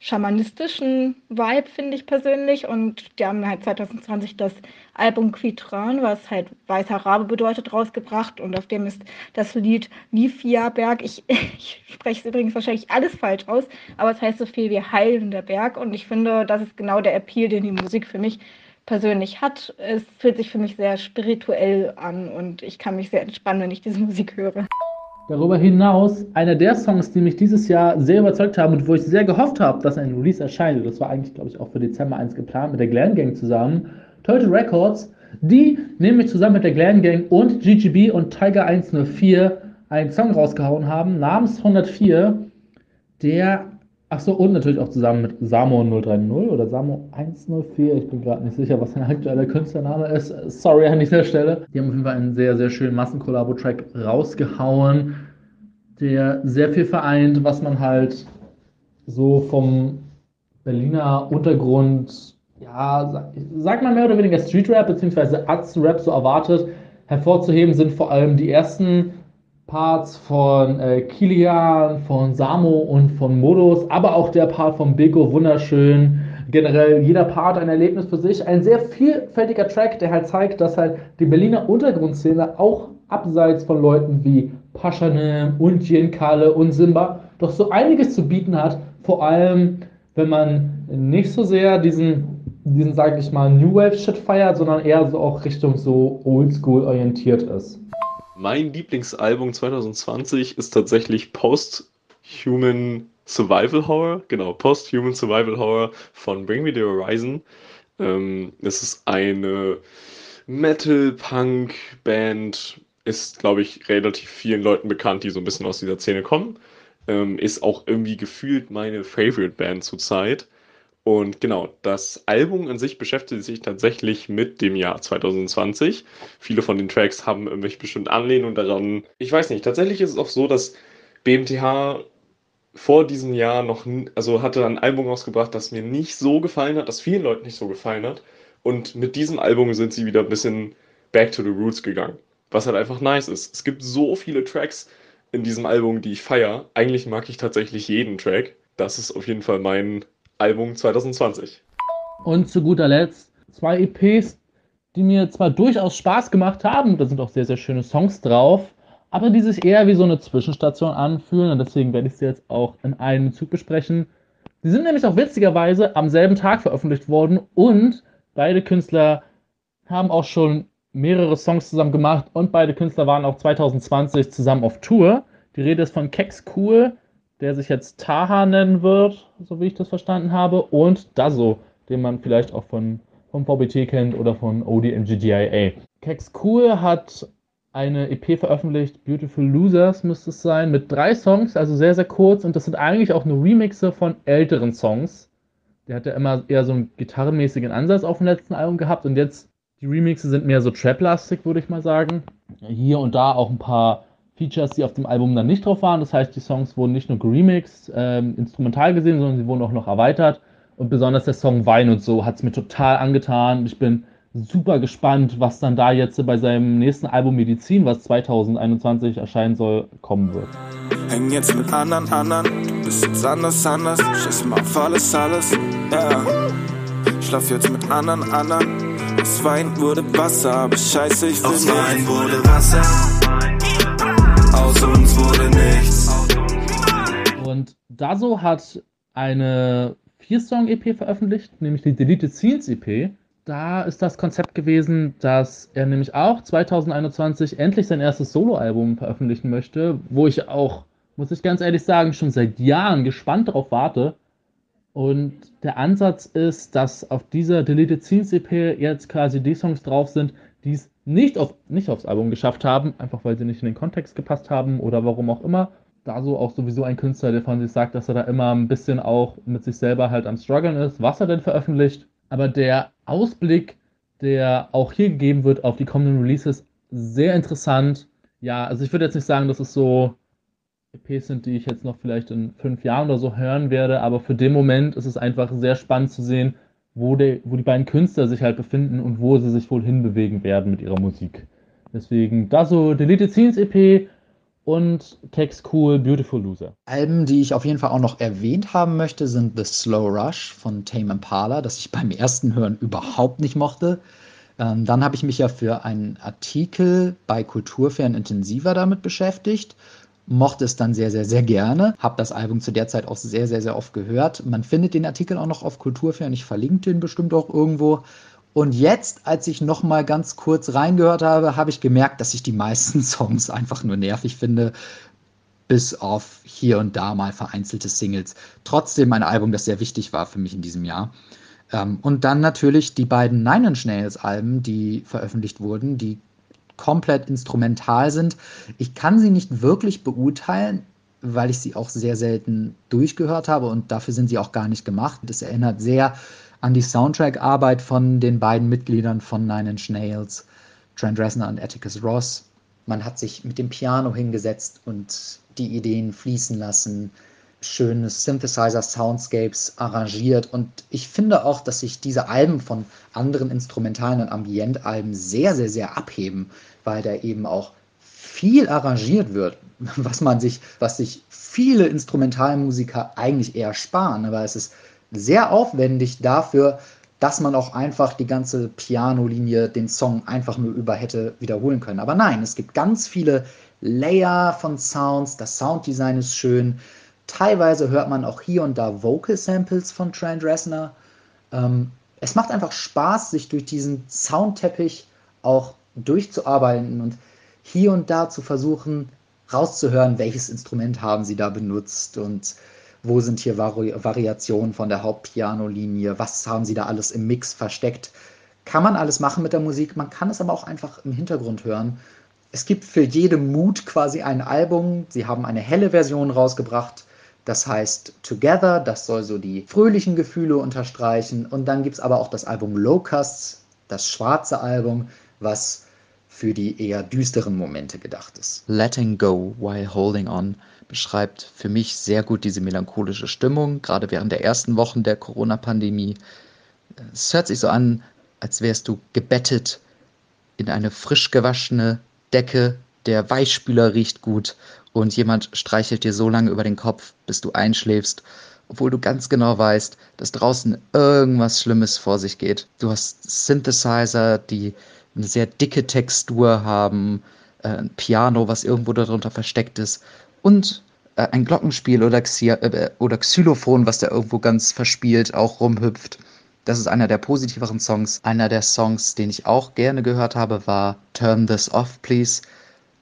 schamanistischen Vibe, finde ich persönlich. Und die haben halt 2020 das Album Quitran, was halt weißer Rabe bedeutet, rausgebracht. Und auf dem ist das Lied Lifia Berg. Ich, ich spreche es übrigens wahrscheinlich alles falsch aus, aber es heißt so viel wie Heilender Berg. Und ich finde, das ist genau der Appeal, den die Musik für mich persönlich hat. Es fühlt sich für mich sehr spirituell an und ich kann mich sehr entspannen, wenn ich diese Musik höre. Darüber hinaus, einer der Songs, die mich dieses Jahr sehr überzeugt haben und wo ich sehr gehofft habe, dass ein Release erscheint, das war eigentlich, glaube ich, auch für Dezember 1 geplant, mit der Glam Gang zusammen, Total Records, die nämlich zusammen mit der Glam Gang und GGB und Tiger 104 einen Song rausgehauen haben, namens 104, der, ach so, und natürlich auch zusammen mit Samo 030 oder Samo 104, ich bin gerade nicht sicher, was sein aktueller Künstlername ist, sorry an dieser Stelle. Die haben auf jeden Fall einen sehr, sehr schönen Massenkollabo-Track rausgehauen, der sehr viel vereint, was man halt so vom Berliner Untergrund, ja, sag mal mehr oder weniger Street Rap bzw. Arts Rap so erwartet. Hervorzuheben sind vor allem die ersten Parts von äh, Kilian, von Samo und von Modus, aber auch der Part von Beko wunderschön. Generell jeder Part ein Erlebnis für sich. Ein sehr vielfältiger Track, der halt zeigt, dass halt die Berliner Untergrundszene auch abseits von Leuten wie Paschanem und Giancarlo und Simba doch so einiges zu bieten hat. Vor allem, wenn man nicht so sehr diesen, diesen sage ich mal, New Wave Shit feiert, sondern eher so auch Richtung so Oldschool orientiert ist. Mein Lieblingsalbum 2020 ist tatsächlich Post-Human Survival Horror. Genau, Post-Human Survival Horror von Bring Me the Horizon. Ähm, es ist eine Metal-Punk-Band, ist, glaube ich, relativ vielen Leuten bekannt, die so ein bisschen aus dieser Szene kommen. Ähm, ist auch irgendwie gefühlt meine Favorite-Band zurzeit. Und genau, das Album an sich beschäftigt sich tatsächlich mit dem Jahr 2020. Viele von den Tracks haben irgendwelche bestimmte Anlehnungen daran. Ich weiß nicht, tatsächlich ist es auch so, dass BMTH vor diesem Jahr noch, also hatte ein Album rausgebracht, das mir nicht so gefallen hat, das vielen Leuten nicht so gefallen hat. Und mit diesem Album sind sie wieder ein bisschen back to the roots gegangen. Was halt einfach nice ist. Es gibt so viele Tracks in diesem Album, die ich feiere. Eigentlich mag ich tatsächlich jeden Track. Das ist auf jeden Fall mein Album 2020. Und zu guter Letzt zwei EPs, die mir zwar durchaus Spaß gemacht haben, da sind auch sehr, sehr schöne Songs drauf, aber die sich eher wie so eine Zwischenstation anfühlen und deswegen werde ich sie jetzt auch in einem Zug besprechen. Die sind nämlich auch witzigerweise am selben Tag veröffentlicht worden und beide Künstler haben auch schon mehrere Songs zusammen gemacht und beide Künstler waren auch 2020 zusammen auf Tour. Die Rede ist von Kex Cool der sich jetzt Taha nennen wird, so wie ich das verstanden habe, und Dazo, den man vielleicht auch von, vom VBT kennt oder von ODMGDIA. Kex Cool hat eine EP veröffentlicht, Beautiful Losers müsste es sein, mit drei Songs, also sehr, sehr kurz, und das sind eigentlich auch nur Remixe von älteren Songs. Der hat ja immer eher so einen gitarrenmäßigen Ansatz auf dem letzten Album gehabt und jetzt die Remixe sind mehr so Trap-lastig, würde ich mal sagen. Hier und da auch ein paar Features, die auf dem Album dann nicht drauf waren. Das heißt, die Songs wurden nicht nur geremixed, ähm, instrumental gesehen, sondern sie wurden auch noch erweitert. Und besonders der Song Wein und so hat es mir total angetan. Ich bin super gespannt, was dann da jetzt bei seinem nächsten Album Medizin, was 2021 erscheinen soll, kommen wird. Häng jetzt mit anderen, anderen, du bist jetzt anders, anders. Scheiß mal auf alles, alles, ja. Yeah. Schlaf jetzt mit anderen, anderen. Aus Wein wurde Wasser, aber scheiße, ich will Aus Wein wurde Wasser. Dazo hat eine Vier-Song-EP veröffentlicht, nämlich die Deleted Scenes EP. Da ist das Konzept gewesen, dass er nämlich auch 2021 endlich sein erstes Soloalbum veröffentlichen möchte, wo ich auch, muss ich ganz ehrlich sagen, schon seit Jahren gespannt darauf warte. Und der Ansatz ist, dass auf dieser Deleted Scenes EP jetzt quasi die Songs drauf sind, die es nicht, auf, nicht aufs Album geschafft haben, einfach weil sie nicht in den Kontext gepasst haben oder warum auch immer. Da so auch sowieso ein Künstler, der von sich sagt, dass er da immer ein bisschen auch mit sich selber halt am struggeln ist, was er denn veröffentlicht. Aber der Ausblick, der auch hier gegeben wird auf die kommenden Releases, sehr interessant. Ja, also ich würde jetzt nicht sagen, dass es so EPs sind, die ich jetzt noch vielleicht in fünf Jahren oder so hören werde, aber für den Moment ist es einfach sehr spannend zu sehen, wo, der, wo die beiden Künstler sich halt befinden und wo sie sich wohl hinbewegen werden mit ihrer Musik. Deswegen da so Deleted Scenes EP und Kex Cool Beautiful Loser. Alben, die ich auf jeden Fall auch noch erwähnt haben möchte, sind The Slow Rush von Tame Impala, das ich beim ersten Hören überhaupt nicht mochte. Ähm, dann habe ich mich ja für einen Artikel bei Kulturfern intensiver damit beschäftigt mochte es dann sehr, sehr, sehr gerne. Habe das Album zu der Zeit auch sehr, sehr, sehr oft gehört. Man findet den Artikel auch noch auf Kulturfern. Ich verlinke den bestimmt auch irgendwo. Und jetzt, als ich noch mal ganz kurz reingehört habe, habe ich gemerkt, dass ich die meisten Songs einfach nur nervig finde, bis auf hier und da mal vereinzelte Singles. Trotzdem ein Album, das sehr wichtig war für mich in diesem Jahr. Ähm, und dann natürlich die beiden Nine Inch Nails Alben, die veröffentlicht wurden, die komplett instrumental sind. Ich kann sie nicht wirklich beurteilen, weil ich sie auch sehr selten durchgehört habe und dafür sind sie auch gar nicht gemacht. Das erinnert sehr an die Soundtrack-Arbeit von den beiden Mitgliedern von Nine Inch Nails, Trent Reznor und Atticus Ross. Man hat sich mit dem Piano hingesetzt und die Ideen fließen lassen, schöne Synthesizer-Soundscapes arrangiert. Und ich finde auch, dass sich diese Alben von anderen instrumentalen und Ambientalben sehr, sehr, sehr abheben, weil da eben auch viel arrangiert wird, was man sich, was sich viele Instrumentalmusiker eigentlich eher sparen. Aber es ist sehr aufwendig dafür, dass man auch einfach die ganze Pianolinie, den Song einfach nur über hätte wiederholen können. Aber nein, es gibt ganz viele Layer von Sounds, das Sounddesign ist schön. Teilweise hört man auch hier und da Vocal Samples von Trent Reznor. Ähm, es macht einfach Spaß, sich durch diesen Soundteppich auch durchzuarbeiten und hier und da zu versuchen, rauszuhören, welches Instrument haben sie da benutzt und wo sind hier Vari Variationen von der Hauptpianolinie, was haben sie da alles im Mix versteckt. Kann man alles machen mit der Musik, man kann es aber auch einfach im Hintergrund hören. Es gibt für jede Mut quasi ein Album. Sie haben eine helle Version rausgebracht. Das heißt Together, das soll so die fröhlichen Gefühle unterstreichen. Und dann gibt es aber auch das Album Locusts, das schwarze Album, was für die eher düsteren Momente gedacht ist. Letting Go While Holding On beschreibt für mich sehr gut diese melancholische Stimmung, gerade während der ersten Wochen der Corona-Pandemie. Es hört sich so an, als wärst du gebettet in eine frisch gewaschene Decke, der Weichspüler riecht gut und jemand streichelt dir so lange über den Kopf, bis du einschläfst, obwohl du ganz genau weißt, dass draußen irgendwas Schlimmes vor sich geht. Du hast Synthesizer, die eine sehr dicke Textur haben, äh, ein Piano, was irgendwo darunter versteckt ist und äh, ein Glockenspiel oder, Xi äh, oder Xylophon, was da irgendwo ganz verspielt auch rumhüpft. Das ist einer der positiveren Songs. Einer der Songs, den ich auch gerne gehört habe, war Turn This Off, Please.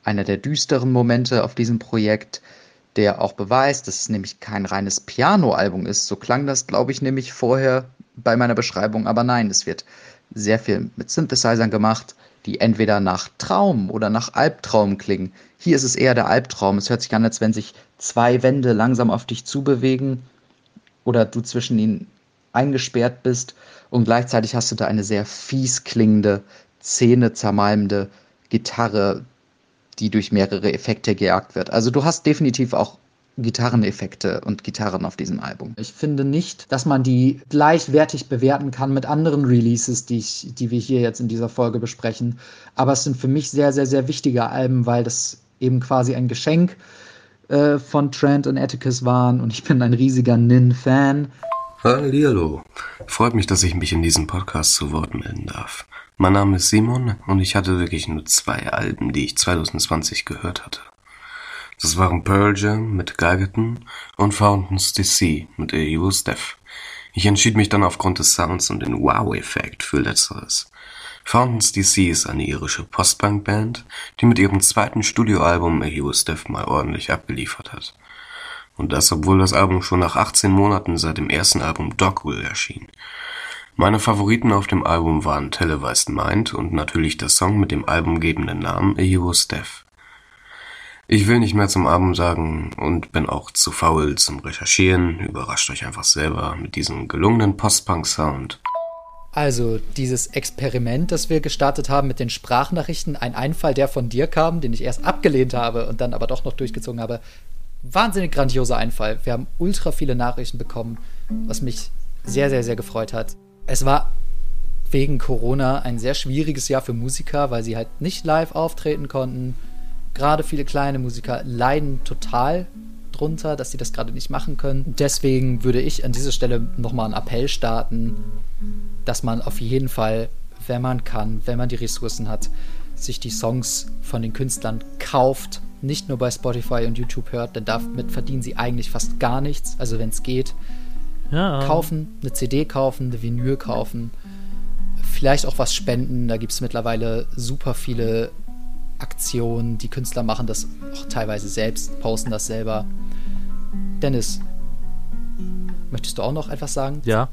Einer der düsteren Momente auf diesem Projekt, der auch beweist, dass es nämlich kein reines Piano-Album ist. So klang das, glaube ich, nämlich vorher bei meiner Beschreibung. Aber nein, es wird sehr viel mit Synthesizern gemacht, die entweder nach Traum oder nach Albtraum klingen. Hier ist es eher der Albtraum. Es hört sich an, als wenn sich zwei Wände langsam auf dich zubewegen oder du zwischen ihnen eingesperrt bist und gleichzeitig hast du da eine sehr fies klingende, zähnezermalmende Gitarre, die durch mehrere Effekte gejagt wird. Also du hast definitiv auch Gitarreneffekte und Gitarren auf diesem Album. Ich finde nicht, dass man die gleichwertig bewerten kann mit anderen Releases, die, ich, die wir hier jetzt in dieser Folge besprechen. Aber es sind für mich sehr, sehr, sehr wichtige Alben, weil das eben quasi ein Geschenk äh, von Trent und Atticus waren und ich bin ein riesiger Nin-Fan. Hallihallo. Freut mich, dass ich mich in diesem Podcast zu Wort melden darf. Mein Name ist Simon und ich hatte wirklich nur zwei Alben, die ich 2020 gehört hatte. Das waren Pearl Jam mit Gargeton und Fountains DC mit A.U. Steph. Ich entschied mich dann aufgrund des Sounds und den Wow-Effekt für letzteres. Fountains DC ist eine irische Postpunk-Band, die mit ihrem zweiten Studioalbum A.U. Steph mal ordentlich abgeliefert hat. Und das, obwohl das Album schon nach 18 Monaten seit dem ersten Album Dogwill erschien. Meine Favoriten auf dem Album waren Televised Mind und natürlich der Song mit dem albumgebenden Namen A.U. Steph. Ich will nicht mehr zum Abend sagen und bin auch zu faul zum Recherchieren. Überrascht euch einfach selber mit diesem gelungenen Post-Punk-Sound. Also dieses Experiment, das wir gestartet haben mit den Sprachnachrichten, ein Einfall, der von dir kam, den ich erst abgelehnt habe und dann aber doch noch durchgezogen habe. Wahnsinnig grandioser Einfall. Wir haben ultra viele Nachrichten bekommen, was mich sehr, sehr, sehr gefreut hat. Es war wegen Corona ein sehr schwieriges Jahr für Musiker, weil sie halt nicht live auftreten konnten gerade viele kleine Musiker leiden total drunter, dass sie das gerade nicht machen können. Deswegen würde ich an dieser Stelle nochmal einen Appell starten, dass man auf jeden Fall, wenn man kann, wenn man die Ressourcen hat, sich die Songs von den Künstlern kauft, nicht nur bei Spotify und YouTube hört, denn damit verdienen sie eigentlich fast gar nichts. Also wenn es geht, ja. kaufen, eine CD kaufen, eine Vinyl kaufen, vielleicht auch was spenden. Da gibt es mittlerweile super viele Aktion. Die Künstler machen das auch teilweise selbst, posten das selber. Dennis, möchtest du auch noch etwas sagen? Ja.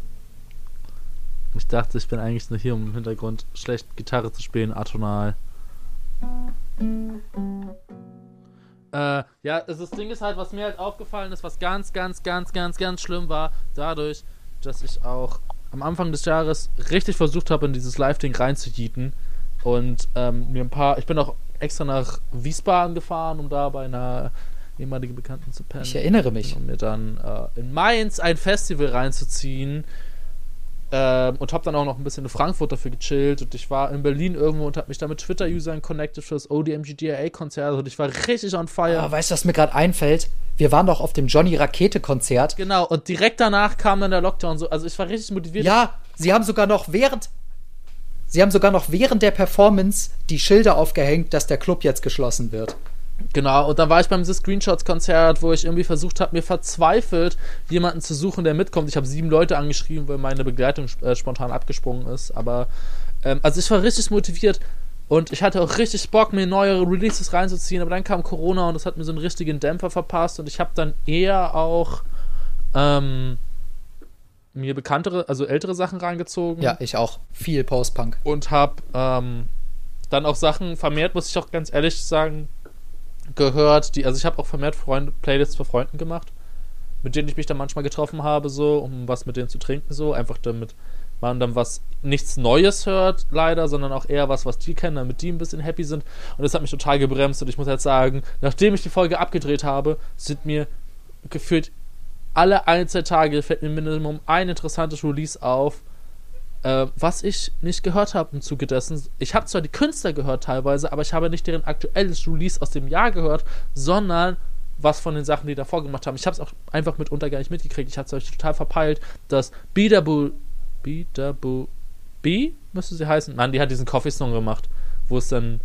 Ich dachte, ich bin eigentlich nur hier, um im Hintergrund schlecht Gitarre zu spielen, atonal. Äh, ja, das Ding ist halt, was mir halt aufgefallen ist, was ganz, ganz, ganz, ganz, ganz schlimm war, dadurch, dass ich auch am Anfang des Jahres richtig versucht habe, in dieses Live-Ding reinzujieten und ähm, mir ein paar, ich bin auch extra nach Wiesbaden gefahren, um da bei einer ehemalige Bekannten zu pennen. Ich erinnere mich. Um mir dann äh, in Mainz ein Festival reinzuziehen. Ähm, und habe dann auch noch ein bisschen in Frankfurt dafür gechillt. Und ich war in Berlin irgendwo und habe mich da mit Twitter-Usern connected für das ODMG-DRA-Konzert. Und ich war richtig on fire. Ah, weißt du, was mir gerade einfällt? Wir waren doch auf dem Johnny Rakete-Konzert. Genau, und direkt danach kam dann der Lockdown. So. Also ich war richtig motiviert. Ja, sie haben sogar noch während. Sie haben sogar noch während der Performance die Schilder aufgehängt, dass der Club jetzt geschlossen wird. Genau, und dann war ich beim The Screenshots-Konzert, wo ich irgendwie versucht habe, mir verzweifelt jemanden zu suchen, der mitkommt. Ich habe sieben Leute angeschrieben, weil meine Begleitung äh, spontan abgesprungen ist. Aber, ähm, also ich war richtig motiviert und ich hatte auch richtig Bock, mir neue Releases reinzuziehen. Aber dann kam Corona und das hat mir so einen richtigen Dämpfer verpasst. Und ich habe dann eher auch ähm, mir bekanntere, also ältere Sachen reingezogen. Ja, ich auch. Viel Post-Punk. Und habe ähm, dann auch Sachen vermehrt, muss ich auch ganz ehrlich sagen, gehört, die, also ich habe auch vermehrt Freunde, Playlists für Freunden gemacht, mit denen ich mich dann manchmal getroffen habe, so, um was mit denen zu trinken, so, einfach damit man dann was nichts Neues hört, leider, sondern auch eher was, was die kennen, damit die ein bisschen happy sind. Und das hat mich total gebremst. Und ich muss halt sagen, nachdem ich die Folge abgedreht habe, sind mir gefühlt alle ein, zwei Tage fällt mir Minimum ein interessantes Release auf, äh, was ich nicht gehört habe im Zuge dessen. Ich habe zwar die Künstler gehört teilweise, aber ich habe nicht deren aktuelles Release aus dem Jahr gehört, sondern was von den Sachen, die davor gemacht haben. Ich habe es auch einfach mitunter gar nicht mitgekriegt. Ich habe es euch total verpeilt, dass Bidabu Bidabu B müsste sie heißen. Nein, die hat diesen Coffee-Song gemacht, wo es dann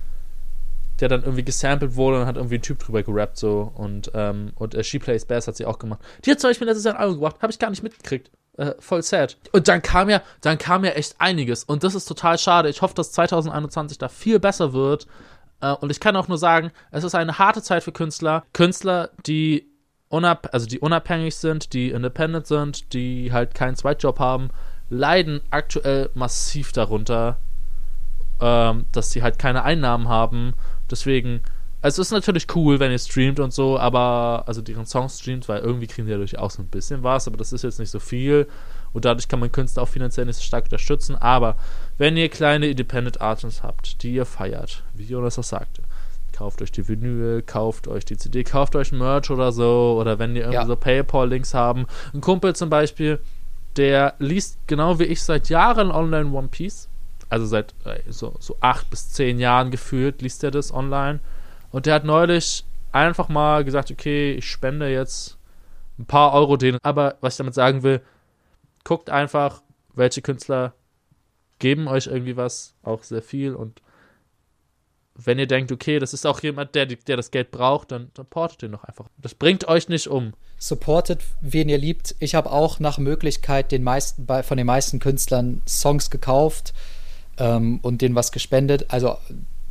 der dann irgendwie gesampelt wurde und hat irgendwie ein Typ drüber gerappt so und ähm, und äh, She Plays Bass hat sie auch gemacht. Die hat zum Beispiel letztes Jahr ein Album gebracht, habe ich gar nicht mitgekriegt. Äh, voll sad. Und dann kam ja, dann kam ja echt einiges und das ist total schade. Ich hoffe, dass 2021 da viel besser wird. Äh, und ich kann auch nur sagen, es ist eine harte Zeit für Künstler, Künstler, die unab also die unabhängig sind, die independent sind, die halt keinen Zweitjob haben, leiden aktuell massiv darunter, ähm, dass sie halt keine Einnahmen haben Deswegen, es ist natürlich cool, wenn ihr streamt und so, aber, also deren Songs streamt, weil irgendwie kriegen die ja durchaus ein bisschen was, aber das ist jetzt nicht so viel und dadurch kann man Künstler auch finanziell nicht so stark unterstützen. Aber wenn ihr kleine Independent Artists habt, die ihr feiert, wie Jonas das sagte, kauft euch die Vinyl, kauft euch die CD, kauft euch Merch oder so, oder wenn ihr irgendwie ja. so Paypal-Links haben. Ein Kumpel zum Beispiel, der liest genau wie ich seit Jahren online One Piece also seit äh, so, so acht bis zehn Jahren gefühlt, liest er das online. Und der hat neulich einfach mal gesagt, okay, ich spende jetzt ein paar Euro denen. Aber was ich damit sagen will, guckt einfach, welche Künstler geben euch irgendwie was, auch sehr viel. Und wenn ihr denkt, okay, das ist auch jemand, der, der das Geld braucht, dann supportet den doch einfach. Das bringt euch nicht um. Supportet, wen ihr liebt. Ich habe auch nach Möglichkeit den meisten, von den meisten Künstlern Songs gekauft ähm, und denen was gespendet. Also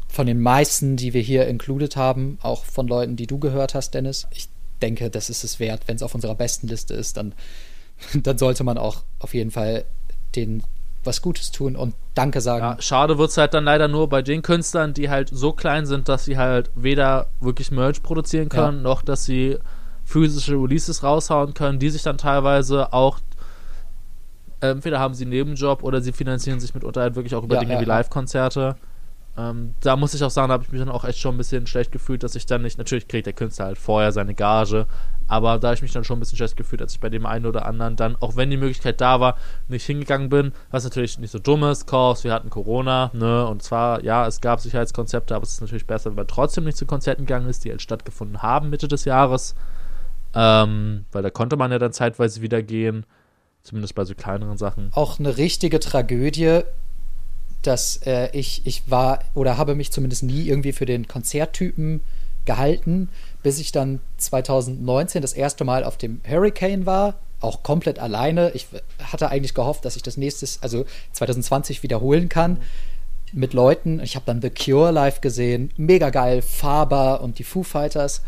von den meisten, die wir hier included haben, auch von Leuten, die du gehört hast, Dennis. Ich denke, das ist es wert. Wenn es auf unserer besten Liste ist, dann, dann sollte man auch auf jeden Fall den was Gutes tun und Danke sagen. Ja, schade wird es halt dann leider nur bei den Künstlern, die halt so klein sind, dass sie halt weder wirklich Merch produzieren können, ja. noch dass sie physische Releases raushauen können, die sich dann teilweise auch entweder haben sie einen Nebenjob oder sie finanzieren sich mitunter halt wirklich auch über ja, Dinge ja, wie Live-Konzerte. Ähm, da muss ich auch sagen, da habe ich mich dann auch echt schon ein bisschen schlecht gefühlt, dass ich dann nicht, natürlich kriegt der Künstler halt vorher seine Gage, aber da habe ich mich dann schon ein bisschen schlecht gefühlt, als ich bei dem einen oder anderen dann, auch wenn die Möglichkeit da war, nicht hingegangen bin, was natürlich nicht so dumm ist, Kurs, wir hatten Corona, ne, und zwar, ja, es gab Sicherheitskonzepte, aber es ist natürlich besser, wenn man trotzdem nicht zu Konzerten gegangen ist, die halt stattgefunden haben Mitte des Jahres, ähm, weil da konnte man ja dann zeitweise wieder gehen. Zumindest bei so kleineren Sachen. Auch eine richtige Tragödie, dass äh, ich, ich war oder habe mich zumindest nie irgendwie für den Konzerttypen gehalten, bis ich dann 2019 das erste Mal auf dem Hurricane war, auch komplett alleine. Ich hatte eigentlich gehofft, dass ich das nächstes, also 2020 wiederholen kann mit Leuten. Ich habe dann The Cure live gesehen, mega geil, Faber und die Foo Fighters.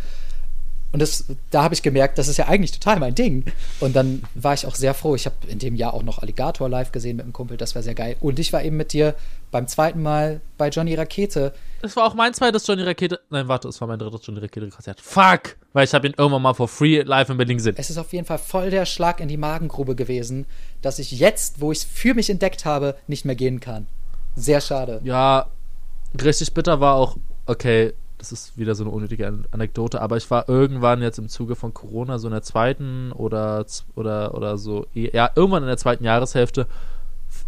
Und das, da habe ich gemerkt, das ist ja eigentlich total mein Ding. Und dann war ich auch sehr froh. Ich habe in dem Jahr auch noch Alligator live gesehen mit einem Kumpel, das war sehr geil. Und ich war eben mit dir beim zweiten Mal bei Johnny Rakete. Das war auch mein zweites Johnny Rakete. Nein, warte, es war mein drittes Johnny Rakete-Konzert. Fuck! Weil ich habe ihn irgendwann mal for free live in Berlin gesehen. Es ist auf jeden Fall voll der Schlag in die Magengrube gewesen, dass ich jetzt, wo ich es für mich entdeckt habe, nicht mehr gehen kann. Sehr schade. Ja, richtig bitter war auch, okay, es ist wieder so eine unnötige An- Anekdote, aber ich war irgendwann jetzt im Zuge von Corona so in der zweiten oder oder oder so eh- ja irgendwann in der zweiten Jahreshälfte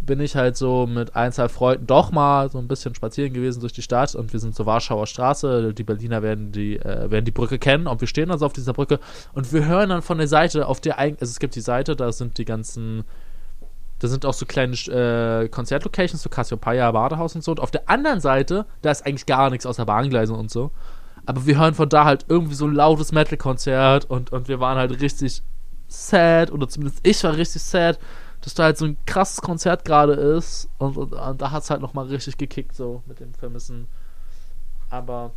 bin ich halt so mit ein, zwei Freunden doch mal so ein bisschen spazieren gewesen durch die Stadt und wir sind zur Warschauer Straße. Die Berliner werden die, äh, werden die Brücke kennen und wir stehen also auf dieser Brücke und wir hören dann von der Seite, auf der eigentlich, also es gibt die Seite, da sind die ganzen, da sind auch so kleine äh, Konzertlocations, so Cassiopeia, Badehaus und so. Und auf der anderen Seite, da ist eigentlich gar nichts außer Bahngleise und so. Aber wir hören von da halt irgendwie so ein lautes Metal-Konzert und, und wir waren halt richtig sad, oder zumindest ich war richtig sad, dass da halt so ein krasses Konzert gerade ist und, und, und da hat es halt nochmal richtig gekickt, so mit dem Vermissen. Aber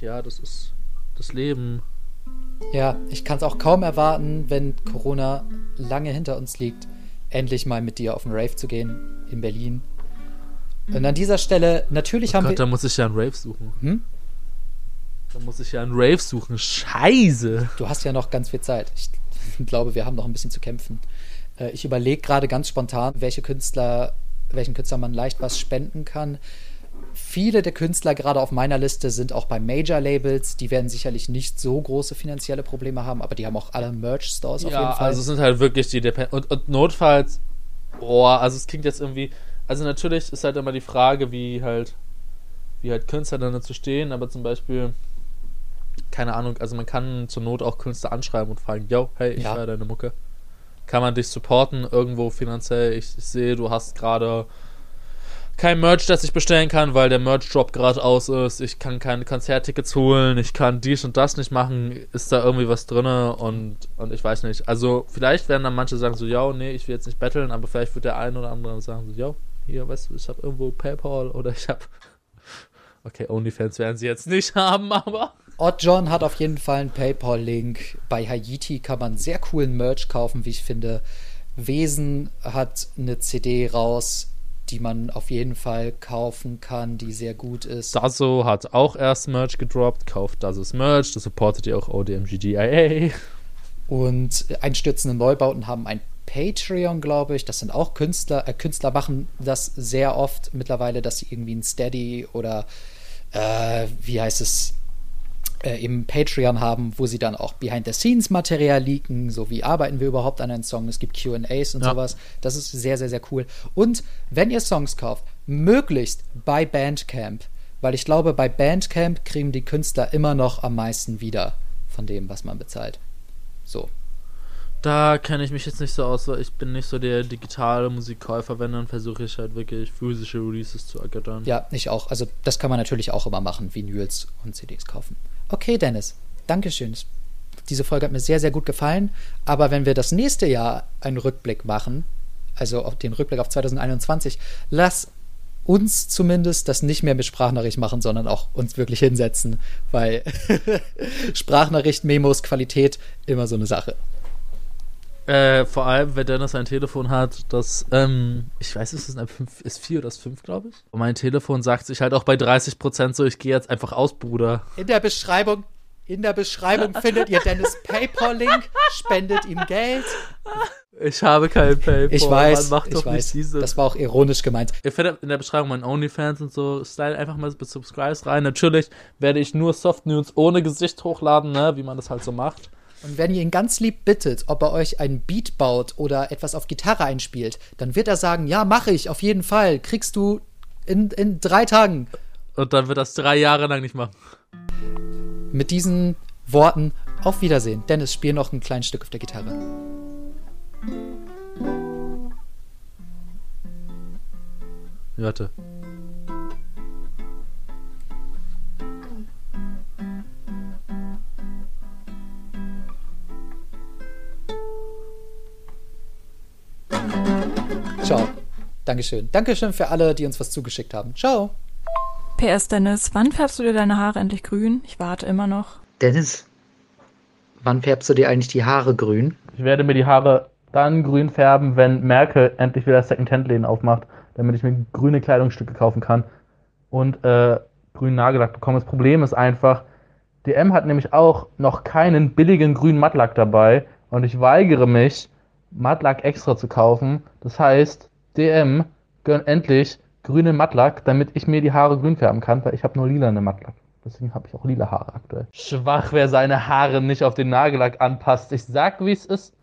ja, das ist das Leben. Ja, ich kann es auch kaum erwarten, wenn Corona lange hinter uns liegt, endlich mal mit dir auf den Rave zu gehen in Berlin. Und an dieser Stelle, natürlich Oh haben Gott, wir. da muss ich ja einen Rave suchen. Hm? Da muss ich ja einen Rave suchen. Scheiße. Du hast ja noch ganz viel Zeit. Ich glaube, wir haben noch ein bisschen zu kämpfen. Äh, Ich überlege gerade ganz spontan, welche Künstler, welchen Künstler man leicht was spenden kann. Viele der Künstler gerade auf meiner Liste sind auch bei Major-Labels. Die werden sicherlich nicht so große finanzielle Probleme haben, aber die haben auch alle Merch-Stores auf ja, jeden Fall. also es sind halt wirklich die Dep und, und notfalls, boah, also es klingt jetzt irgendwie, also natürlich ist halt immer die Frage, wie halt, wie halt Künstler dann dazu stehen, aber zum Beispiel, keine Ahnung, also man kann zur Not auch Künstler anschreiben und fragen, yo, hey, ich Ja. höre deine Mucke. Kann man dich supporten irgendwo finanziell? Ich, ich sehe, du hast gerade kein Merch, das ich bestellen kann, weil der Merch-Drop gerade aus ist. Ich kann keine Konzerttickets holen. Ich kann dies und das nicht machen. Ist da irgendwie was drinne und, und ich weiß nicht. Also, vielleicht werden dann manche sagen so, ja, nee, ich will jetzt nicht betteln, aber vielleicht wird der ein oder andere sagen so, ja, hier, weißt du, ich habe irgendwo PayPal oder ich habe. Okay, OnlyFans werden sie jetzt nicht haben, aber. Odd John hat auf jeden Fall einen PayPal-Link. Bei Haiti kann man sehr coolen Merch kaufen, wie ich finde. Wesen hat eine CD raus, die man auf jeden Fall kaufen kann, die sehr gut ist. Dazo hat auch erst Merch gedroppt. Kauft Dazos Merch. Das supportet ihr auch ODMGDIA. Und einstürzende Neubauten haben ein Patreon, glaube ich. Das sind auch Künstler. Äh, Künstler machen das sehr oft mittlerweile, dass sie irgendwie ein Steady oder äh, wie heißt es, äh, im Patreon haben, wo sie dann auch Behind-the-Scenes-Material leaken, so wie arbeiten wir überhaupt an einem Song. Es gibt QAs und Ja. sowas. Das ist sehr, sehr, sehr cool. Und wenn ihr Songs kauft, möglichst bei Bandcamp, weil ich glaube, bei Bandcamp kriegen die Künstler immer noch am meisten wieder von dem, was man bezahlt. So. Da kenne ich mich jetzt nicht so aus, weil ich bin nicht so der digitale Musikkäufer. Wenn, dann versuche ich halt wirklich physische Releases zu ergattern. Ja, ich auch. Also das kann man natürlich auch immer machen, Vinyls und CDs kaufen. Okay, Dennis, Dankeschön. Diese Folge hat mir sehr, sehr gut gefallen. Aber wenn wir das nächste Jahr einen Rückblick machen, also auf den Rückblick auf 2021, lass uns zumindest das nicht mehr mit Sprachnachricht machen, sondern auch uns wirklich hinsetzen, weil Sprachnachricht, Memos, Qualität, immer so eine Sache. Äh, vor allem, wenn Dennis ein Telefon hat, das, ähm, ich weiß, es ist ein 5, ist 4 oder ist 5, glaube ich. Und mein Telefon sagt sich halt auch bei 30% so, ich gehe jetzt einfach aus, Bruder. In der Beschreibung, in der Beschreibung findet ihr Dennis PayPal-Link, spendet ihm Geld. Ich habe kein PayPal. Ich weiß, Mann, mach ich doch weiß. nicht diese. Das war auch ironisch gemeint. Ihr findet in der Beschreibung meinen OnlyFans und so. Style einfach mal bis Subscribes rein. Natürlich werde ich nur Soft News ohne Gesicht hochladen, ne, wie man das halt so macht. Und wenn ihr ihn ganz lieb bittet, ob er euch einen Beat baut oder etwas auf Gitarre einspielt, dann wird er sagen, ja, mache ich, auf jeden Fall. Kriegst du in, in drei Tagen. Und dann wird das drei Jahre lang nicht machen. Mit diesen Worten auf Wiedersehen. Dennis, spiel noch ein kleines Stück auf der Gitarre. Warte. Ciao. Dankeschön. Dankeschön für alle, die uns was zugeschickt haben. Ciao. PS Dennis, wann färbst du dir deine Haare endlich grün? Ich warte immer noch. Dennis, wann färbst du dir eigentlich die Haare grün? Ich werde mir die Haare dann grün färben, wenn Merkel endlich wieder Second-Hand-Läden aufmacht, damit ich mir grüne Kleidungsstücke kaufen kann und äh, grünen Nagellack bekomme. Das Problem ist einfach, DM hat nämlich auch noch keinen billigen grünen Mattlack dabei und ich weigere mich, Mattlack extra zu kaufen. Das heißt, DM, gönn endlich grünen Mattlack, damit ich mir die Haare grün färben kann, weil ich habe nur lila Mattlack. Deswegen habe ich auch lila Haare aktuell. Schwach, wer seine Haare nicht auf den Nagellack anpasst. Ich sag, wie es ist.